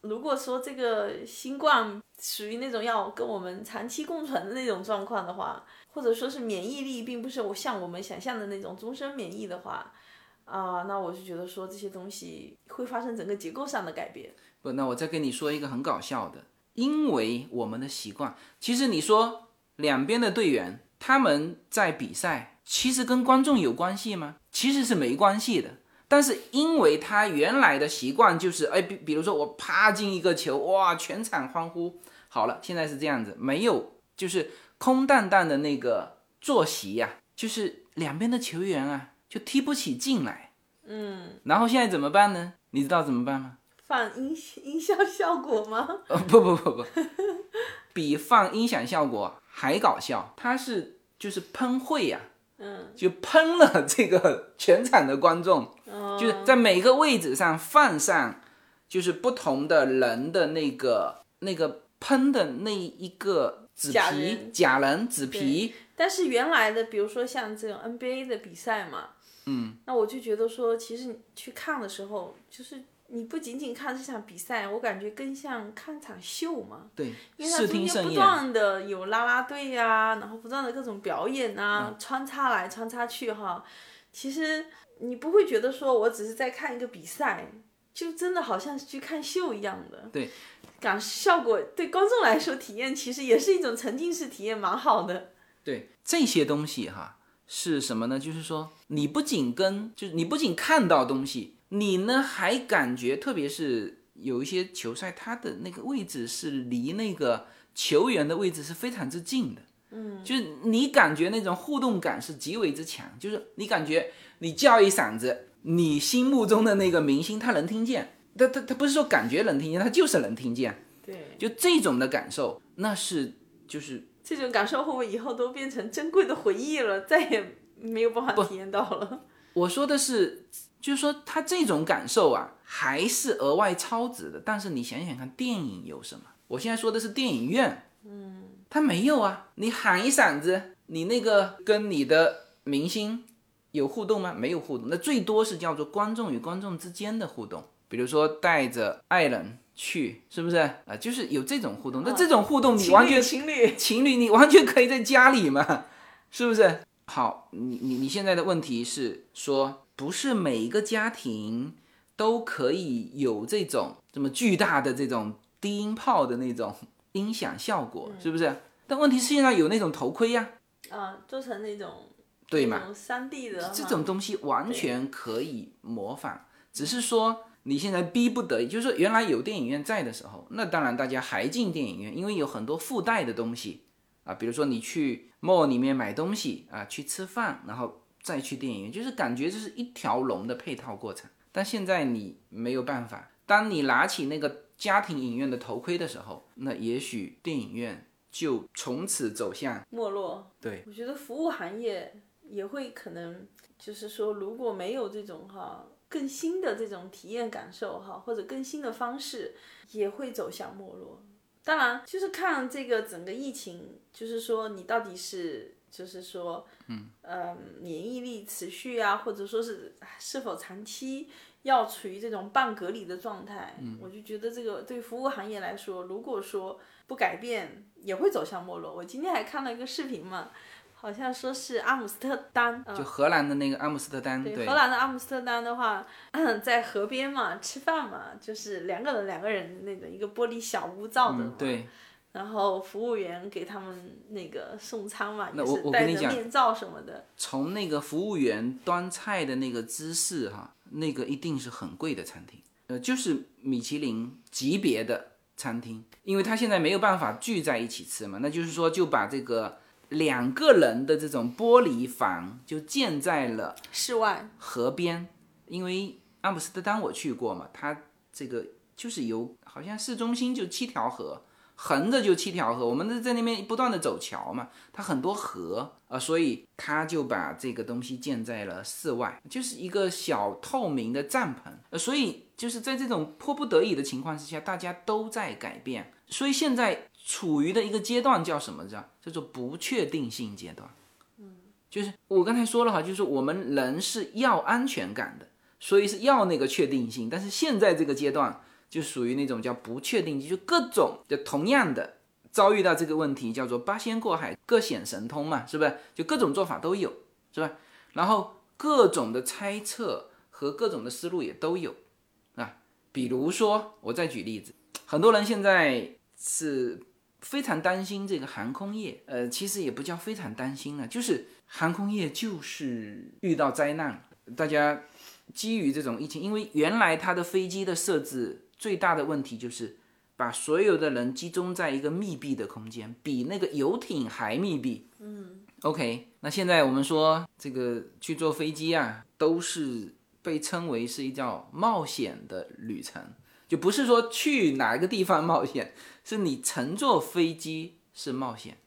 如果说这个新冠属于那种要跟我们长期共存的那种状况的话，或者说是免疫力并不是我像我们想象的那种终身免疫的话，啊、那我就觉得说这些东西会发生整个结构上的改变。不，那我再跟你说一个很搞笑的，因为我们的习惯，其实你说两边的队员他们在比赛，其实跟观众有关系吗？其实是没关系的。但是因为他原来的习惯就是，哎，比比如说我啪进一个球，哇，全场欢呼。好了，现在是这样子，没有，就是空荡荡的那个坐席呀、就是两边的球员啊，就踢不起劲来。嗯，然后现在怎么办呢？你知道怎么办吗？放音音效效果吗？呃，不不不不，比放音响效果还搞笑。它是就是喷绘呀、嗯，就喷了这个全场的观众，哦就是在每个位置上放上就是不同的人的那个那个喷的那一个纸皮假人假人纸皮，但是原来的，比如说像这种 NBA 的比赛嘛，嗯，那我就觉得说，其实你去看的时候，就是你不仅仅看这场比赛，我感觉更像看场秀嘛。对，因为它视中间不。断的有啦啦队呀、然后不断的各种表演嗯啊，穿插来穿插去哈。其实你不会觉得说我只是在看一个比赛，就真的好像是去看秀一样的。对，感效果对观众来说体验其实也是一种沉浸式体验，蛮好的。对这些东西哈是什么呢？就是说你不仅跟就是你不仅看到东西，你呢还感觉，特别是有一些球赛，它的那个位置是离那个球员的位置是非常之近的。嗯，就是你感觉那种互动感是极为之强，就是你感觉你叫一嗓子，你心目中的那个明星他能听见，他他他不是说感觉能听见，他就是能听见，对，就这种的感受，那是就是这种感受会不会以后都变成珍贵的回忆了，再也没有办法体验到了？我说的是，就是说他这种感受啊，还是额外超值的。但是你想想看，电影有什么？我现在说的是电影院，嗯，他没有啊。你喊一嗓子，你那个跟你的明星有互动吗？没有互动，那最多是叫做观众与观众之间的互动，比如说带着爱人去，是不是啊、就是有这种互动。那这种互动你完全情侣，情侣，你完全可以在家里嘛，是不是？好，你你你现在的问题是说，不是每一个家庭都可以有这种这么巨大的这种低音炮的那种音响效果，是不是？但问题是现在有那种头盔呀、啊，做成那种对嘛？三 D 的这种东西完全可以模仿，只是说你现在逼不得已，就是说原来有电影院在的时候，那当然大家还进电影院，因为有很多附带的东西啊，比如说你去 mall 里面买东西啊，去吃饭，然后再去电影院，就是感觉这是一条龙的配套过程。但现在你没有办法，当你拿起那个家庭影院的头盔的时候，那也许电影院就从此走向没落。对，我觉得服务行业也会可能，就是说，如果没有这种哈更新的这种体验感受哈，或者更新的方式，也会走向没落。当然，就是看这个整个疫情，就是说你到底是，就是说，嗯，呃，免疫力持续啊，或者说是是否长期要处于这种半隔离的状态，我就觉得这个对服务行业来说，如果说不改变，也会走向没落。我今天还看了一个视频嘛，好像说是阿姆斯特丹，呃就荷兰的那个阿姆斯特丹，对，对荷兰的阿姆斯特丹的话，在河边嘛，吃饭嘛，就是两个人两个人那个一个玻璃小屋造的嘛。嗯对，然后服务员给他们那个送餐嘛，也那我是戴着我跟你讲面罩什么的。从那个服务员端菜的那个姿势哈，那个一定是很贵的餐厅，呃，就是米其林级别的餐厅，因为他现在没有办法聚在一起吃嘛，那就是说就把这个两个人的这种玻璃房就建在了室外，河边，因为阿姆斯特丹我去过嘛，它这个就是有好像市中心就七条河，横着就七条河，我们在那边不断的走桥嘛，它很多河啊、呃所以他就把这个东西建在了室外，就是一个小透明的帐篷，呃，所以就是在这种迫不得已的情况之下，大家都在改变，所以现在处于的一个阶段叫什么？叫叫做不确定性阶段。嗯就是我刚才说了哈，就是我们人是要安全感的，所以是要那个确定性。但是现在这个阶段就属于那种叫不确定性，就各种就同样的遭遇到这个问题，叫做八仙过海，各显神通嘛，是不是？就各种做法都有，是吧？然后各种的猜测和各种的思路也都有啊。比如说，我再举例子，很多人现在是非常担心这个航空业，呃，其实也不叫非常担心了，就是航空业就是遇到灾难，大家基于这种疫情，因为原来它的飞机的设置最大的问题就是把所有的人集中在一个密闭的空间，比那个游艇还密闭。嗯，OK，那现在我们说这个去坐飞机啊，都是被称为是一叫冒险的旅程，就不是说去哪个地方冒险，是你乘坐飞机是冒险。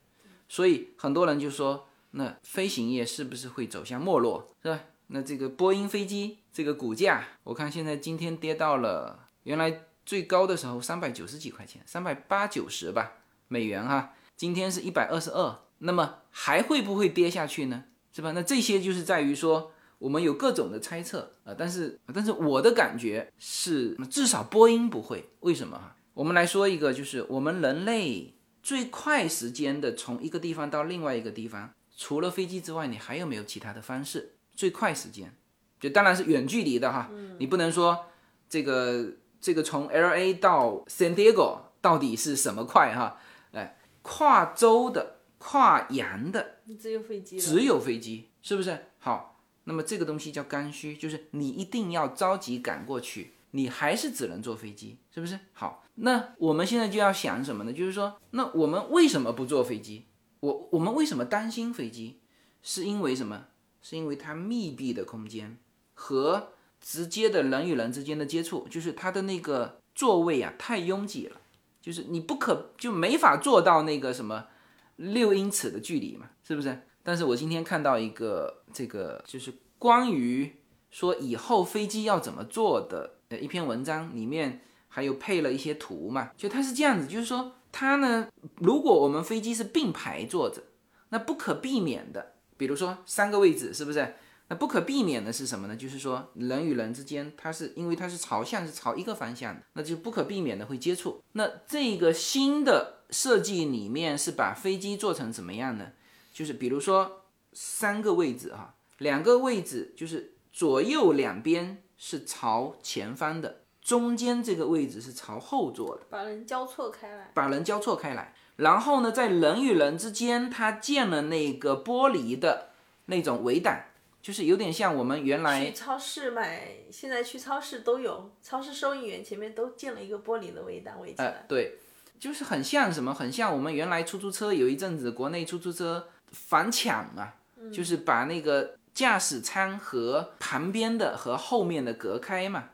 所以很多人就说，那飞行业是不是会走向没落，是吧？那这个波音飞机这个股价，我看现在今天跌到了原来最高的时候三百九十几块钱，三百八九十吧美元哈，今天是一百二十二，那么还会不会跌下去呢？是吧？那这些就是在于说。我们有各种的猜测啊、呃但是但是我的感觉是，至少波音不会。为什么哈？我们来说一个，就是我们人类最快时间的从一个地方到另外一个地方，除了飞机之外，你还有没有其他的方式？最快时间，就当然是远距离的哈，你不能说这个这个从 L A 到 San Diego 到底是什么快哈？哎，跨州的、跨洋的，只有飞机。只有飞机，是不是？好，那么这个东西叫刚需，就是你一定要着急赶过去，你还是只能坐飞机，是不是？好，那我们现在就要想什么呢？就是说，那我们为什么不坐飞机？我我们为什么担心飞机？是因为什么？是因为它密闭的空间和直接的人与人之间的接触，就是它的那个座位啊太拥挤了，就是你不可就没法做到那个什么六英尺的距离嘛，是不是？但是我今天看到一个这个就是关于说以后飞机要怎么做的呃一篇文章，里面还有配了一些图嘛，就它是这样子，就是说它呢，如果我们飞机是并排坐着，那不可避免的，比如说三个位置，是不是？那不可避免的是什么呢？就是说人与人之间，它是因为它是朝向是朝一个方向的，那就不可避免的会接触。那这个新的设计里面是把飞机做成怎么样呢？就是比如说三个位置哈，两个位置就是左右两边是朝前方的，中间这个位置是朝后坐的，把人交错开来。把人交错开来。然后呢，在人与人之间，它建了那个玻璃的那种围挡，就是有点像我们原来去超市买，现在去超市都有，超市收银员前面都建了一个玻璃的围挡围起来。呃，对，就是很像什么，很像我们原来出租车有一阵子国内出租车反抢嘛，就是把那个驾驶舱和旁边的和后面的隔开嘛。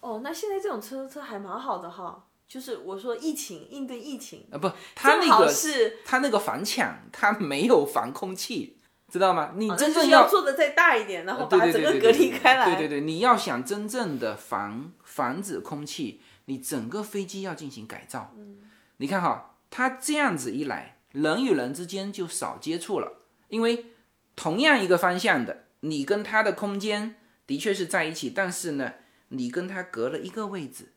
哦，那现在这种车车还蛮好的哈，就是我说疫情应对疫情，啊，不，它那个是它那个反抢，它没有防空气，知道吗？你真正要要做的再大一点，然后把整个隔离开来。对对对，你要想真正的防防止空气，你整个飞机要进行改造。嗯，你看哈，它这样子一来，人与人之间就少接触了，因为同样一个方向的，你跟他的空间的确是在一起，但是呢，你跟他隔了一个位置。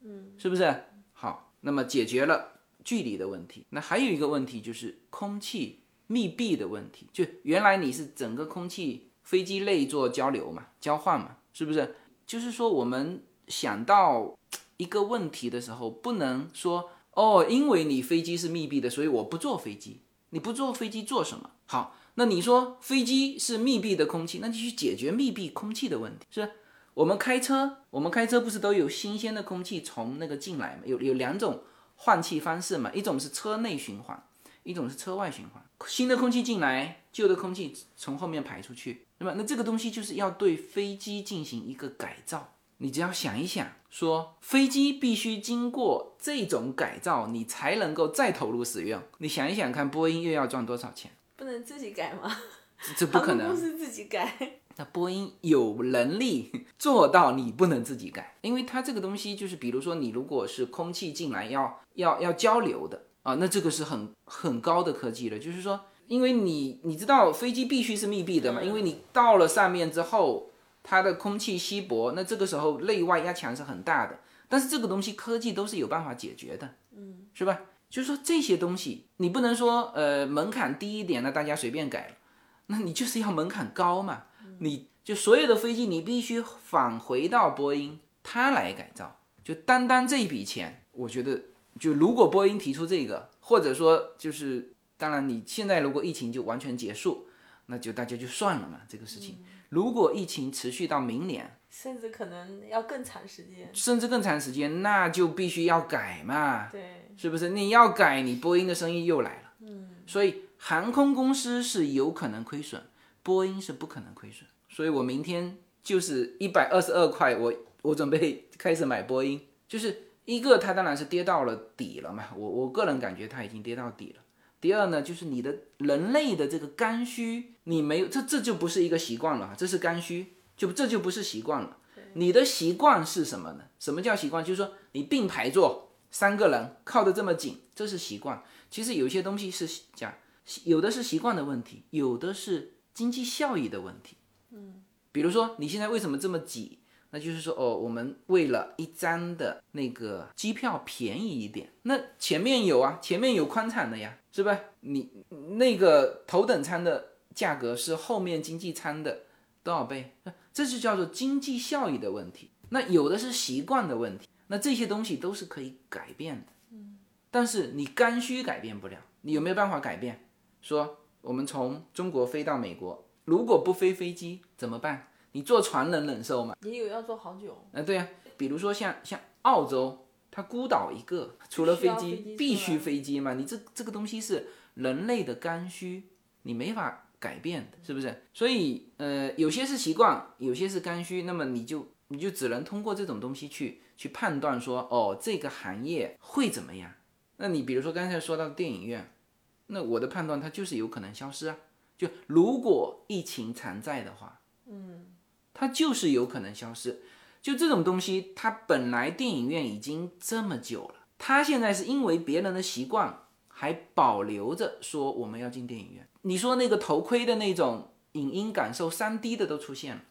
嗯，是不是？好，那么解决了距离的问题。那还有一个问题就是空气密闭的问题。就原来你是整个空气飞机内做交流嘛，交换嘛，是不是？就是说我们想到一个问题的时候，不能说哦，因为你飞机是密闭的，所以我不坐飞机。你不坐飞机做什么？好，那你说飞机是密闭的空气，那就去解决密闭空气的问题。是我们开车，我们开车不是都有新鲜的空气从那个进来嘛？有有两种换气方式嘛？一种是车内循环，一种是车外循环。新的空气进来，旧的空气从后面排出去，那么那这个东西就是要对飞机进行一个改造。你只要想一想，说飞机必须经过这种改造，你才能够再投入使用。你想一想看，波音又要赚多少钱？不能自己改吗？这这不可能。公司自己改。那波音有能力做到你不能自己改，因为它这个东西就是，比如说你如果是空气进来要要要交流的啊，那这个是很很高的科技了。就是说，因为你你知道飞机必须是密闭的嘛，因为你到了上面之后。它的空气稀薄，那这个时候内外压强是很大的。但是这个东西科技都是有办法解决的，嗯，是吧？就是说这些东西你不能说呃门槛低一点，那大家随便改，那你就是要门槛高嘛。你就所有的飞机你必须返回到波音，它来改造。就单单这一笔钱，我觉得就如果波音提出这个，或者说就是当然你现在如果疫情就完全结束，那就大家就算了嘛，这个事情。如果疫情持续到明年，甚至可能要更长时间，甚至更长时间，那就必须要改嘛，对，是不是？你要改，你波音的生意又来了，嗯，所以航空公司是有可能亏损，波音是不可能亏损，所以我明天就是一百二十二块，我我准备开始买波音，就是一个它当然是跌到了底了嘛，我我个人感觉它已经跌到底了。第二呢，就是你的人类的这个刚需，你没有，这这就不是一个习惯了，这是刚需，就这就不是习惯了。你的习惯是什么呢？什么叫习惯？就是说你并排坐三个人靠得这么紧，这是习惯。其实有些东西是讲，有的是习惯的问题，有的是经济效益的问题。嗯，比如说你现在为什么这么挤？那就是说，哦，我们为了一张的那个机票便宜一点，那前面有啊，前面有宽敞的呀，是吧？你那个头等舱的价格是后面经济舱的多少倍？这就叫做经济效益的问题。那有的是习惯的问题，那这些东西都是可以改变的。嗯，但是你刚需改变不了，你有没有办法改变？说我们从中国飞到美国，如果不飞飞机怎么办？你坐船能忍受吗？也有要坐好久。嗯，对呀，比如说像像澳洲，它孤岛一个，除了飞机必须飞机嘛。你这这个东西是人类的刚需，你没法改变的，是不是？所以呃，有些是习惯，有些是刚需，那么你就你就只能通过这种东西去去判断说，哦，这个行业会怎么样？那你比如说刚才说到电影院，那我的判断它就是有可能消失啊。就如果疫情常在的话，嗯。它就是有可能消失，就这种东西，它本来电影院已经这么久了，它现在是因为别人的习惯还保留着说我们要进电影院。你说那个头盔的那种影音感受三 D 的都出现了，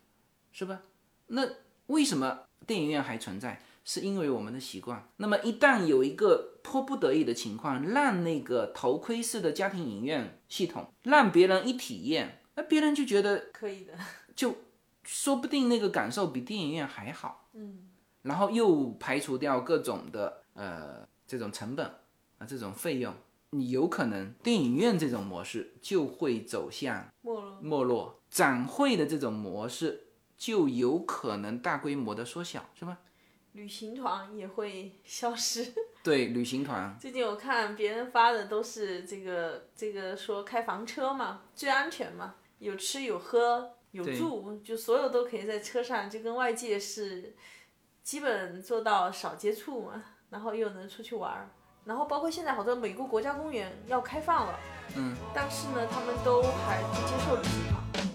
是吧？那为什么电影院还存在？是因为我们的习惯。那么一旦有一个迫不得已的情况，让那个头盔式的家庭影院系统让别人一体验，那别人就觉得可以的，就。说不定那个感受比电影院还好，嗯，然后又排除掉各种的呃这种成本啊这种费用，你有可能电影院这种模式就会走向没落，没落，展会的这种模式就有可能大规模的缩小，是吧？旅行团也会消失，对，旅行团。最近我看别人发的都是这个这个说开房车嘛，最安全嘛，有吃有喝。有住，就所有都可以在车上，就跟外界是基本做到少接触嘛，然后又能出去玩儿，然后包括现在好多美国国家公园要开放了，嗯，但是呢，他们都还不接受旅行团。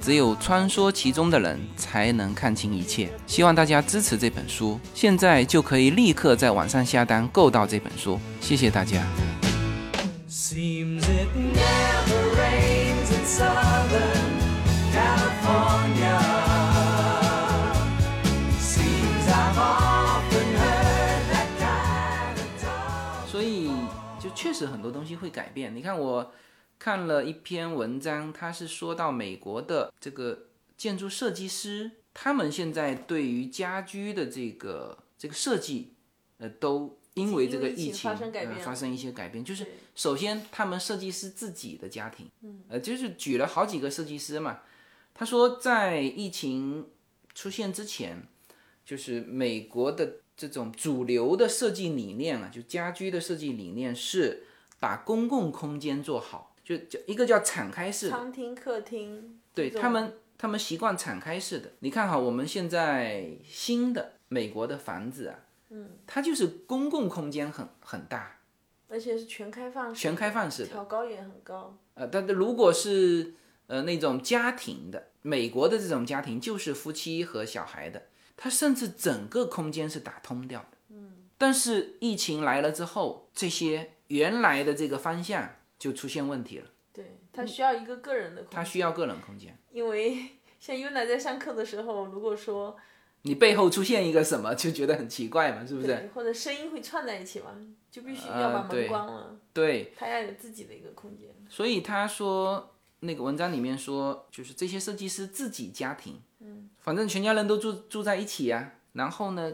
只有穿梭其中的人才能看清一切。希望大家支持这本书，现在就可以立刻在网上下单购到这本书。谢谢大家。Seems it never rains in Southern California. Seems I've often heard that kind of talk. 所以就确实很多东西会改变。你看我看了一篇文章，他是说到美国的这个建筑设计师，他们现在对于家居的这个这个设计，呃，都因为这个疫情发生呃、发生一些改变。就是首先他们设计师自己的家庭，嗯，呃，就是举了好几个设计师嘛，他说在疫情出现之前，就是美国的这种主流的设计理念啊，就家居的设计理念是把公共空间做好，就就一个叫敞开式的，餐厅、客厅，对他们他们习惯敞开式的。你看哈，我们现在新的美国的房子啊，嗯，它就是公共空间很很大，而且是全开放式，全开放式的。挑高也很高。呃，但是如果是呃那种家庭的，美国的这种家庭就是夫妻和小孩的，它甚至整个空间是打通掉的。嗯，但是疫情来了之后，这些原来的这个方向就出现问题了，对，他需要一个个人的空间，他需要个人空间。因为像 Yuna 在上课的时候，如果说你背后出现一个什么，就觉得很奇怪嘛，是不是？对，或者声音会串在一起嘛，就必须呃要把门关了，对，他要有自己的一个空间。所以他说那个文章里面说，就是这些设计师自己家庭，嗯，反正全家人都住住在一起呀、然后呢，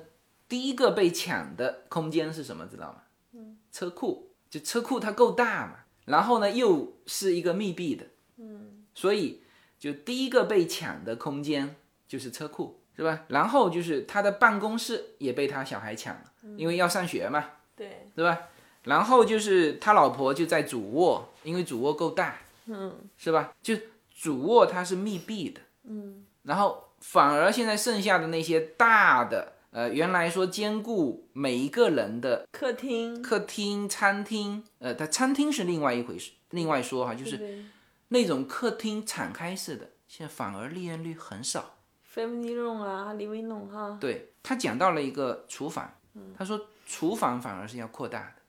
第一个被抢的空间是什么？知道吗？嗯，车库，就车库它够大嘛，然后呢又是一个密闭的，嗯，所以就第一个被抢的空间就是车库，是吧？然后就是他的办公室也被他小孩抢了，因为要上学嘛，对，是吧？然后就是他老婆就在主卧，因为主卧够大，嗯，是吧？就主卧它是密闭的，嗯，然后反而现在剩下的那些大的，呃，原来说兼顾每一个人的客厅，客厅、餐厅，呃，它餐厅是另外一回事，另外说哈，就是那种客厅敞开式的，现在反而利润率很少。family room 啊，living room 哈，对他讲到了一个厨房，他说厨房反而是要扩大的，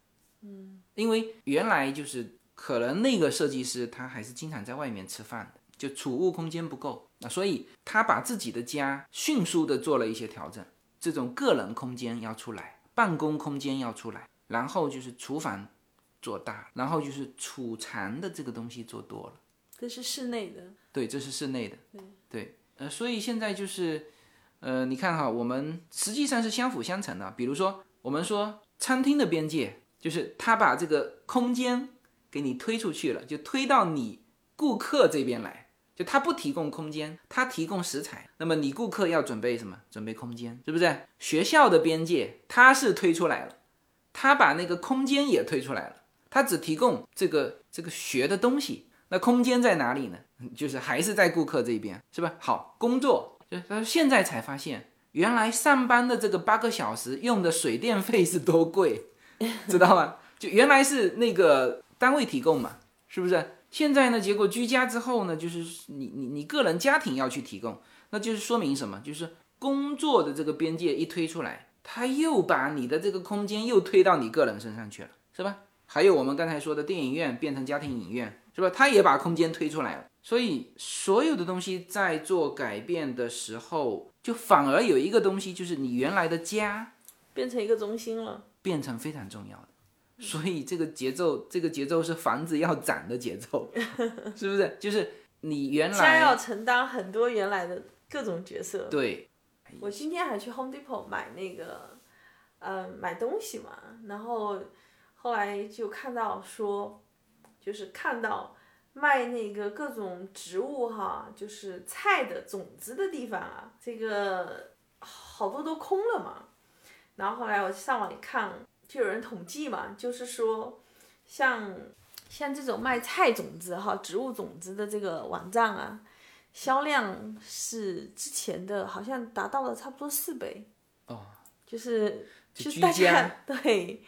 嗯，因为原来就是可能那个设计师他还是经常在外面吃饭的，就储物空间不够那，所以他把自己的家迅速的做了一些调整，这种个人空间要出来，办公空间要出来，然后就是厨房做大，然后就是储藏的这个东西做多了。这是室内的，对，这是室内的。对，呃，所以现在就是，呃，你看哈，我们实际上是相辅相成的。比如说，我们说餐厅的边界，就是他把这个空间给你推出去了，就推到你顾客这边来。就他不提供空间，他提供食材，那么你顾客要准备什么？准备空间，是不是？学校的边界，他是推出来了，他把那个空间也推出来了，他只提供这个这个学的东西。那空间在哪里呢？就是还是在顾客这边，是吧？好，工作就他说现在才发现，原来上班的这个八个小时用的水电费是多贵，知道吗？就原来是那个单位提供嘛，是不是？现在呢，结果居家之后呢，就是你你你个人家庭要去提供，那就是说明什么？就是工作的这个边界一推出来，他又把你的这个空间又推到你个人身上去了，是吧？还有我们刚才说的电影院变成家庭影院，是吧？他也把空间推出来了。所以所有的东西在做改变的时候，就反而有一个东西，就是你原来的家变成一个中心了。变成非常重要的。所以这个节奏，这个节奏是房子要涨的节奏，是不是？就是你原家要承担很多原来的各种角色。对我今天还去 Home Depot 买那个，呃，买东西嘛，然后后来就看到说，就是看到卖那个各种植物哈，就是菜的种子的地方啊，这个好多都空了嘛。然后后来我上网一看，就有人统计嘛，就是说像像这种卖菜种子哈、植物种子的这个网站啊，销量是之前的好像达到了差不多四倍。哦，就是就是大家家 对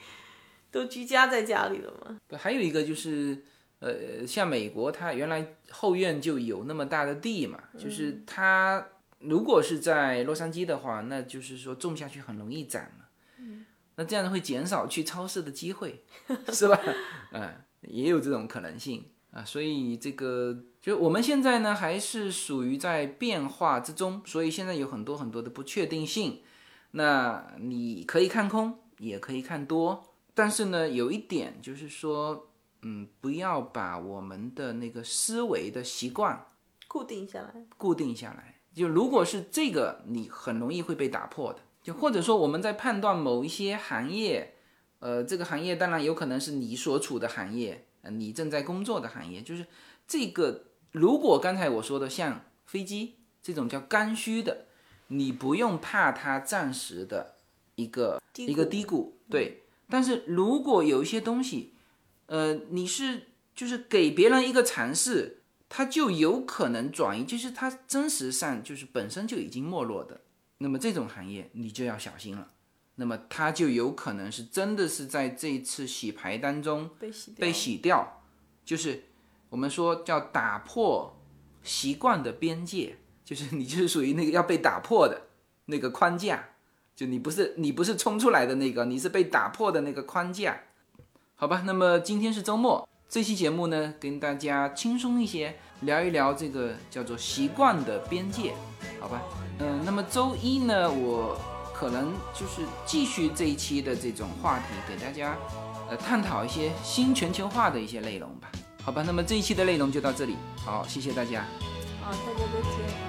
都居家在家里了嘛。不还有一个就是，呃，像美国，它原来后院就有那么大的地嘛，就是它如果是在洛杉矶的话，那就是说种下去很容易长嘛。那这样会减少去超市的机会，是吧？嗯，也有这种可能性啊。所以这个就我们现在呢，还是属于在变化之中，所以现在有很多很多的不确定性。那你可以看空，也可以看多，但是呢，有一点就是说，嗯，不要把我们的那个思维的习惯固定下来，固定下来。就如果是这个，你很容易会被打破的。就或者说我们在判断某一些行业，呃，这个行业当然有可能是你所处的行业，呃，你正在工作的行业，就是这个。如果刚才我说的像飞机这种叫刚需的，你不用怕它暂时的一个一个低谷，对。但是如果有一些东西，呃，你是就是给别人一个尝试，它就有可能转移，就是它真实上就是本身就已经没落的。那么这种行业你就要小心了。那么它就有可能是真的是在这一次洗牌当中被洗掉被洗掉，就是我们说叫打破习惯的边界，就是你就是属于那个要被打破的那个框架，就你不是你不是冲出来的那个，你是被打破的那个框架，好吧？那么今天是周末，这期节目呢跟大家轻松一些，聊一聊这个叫做习惯的边界，好吧？嗯、那么周一呢，我可能就是继续这一期的这种话题，给大家呃探讨一些新全球化的一些内容吧。好吧，那么这一期的内容就到这里，好，谢谢大家。啊，大家再见。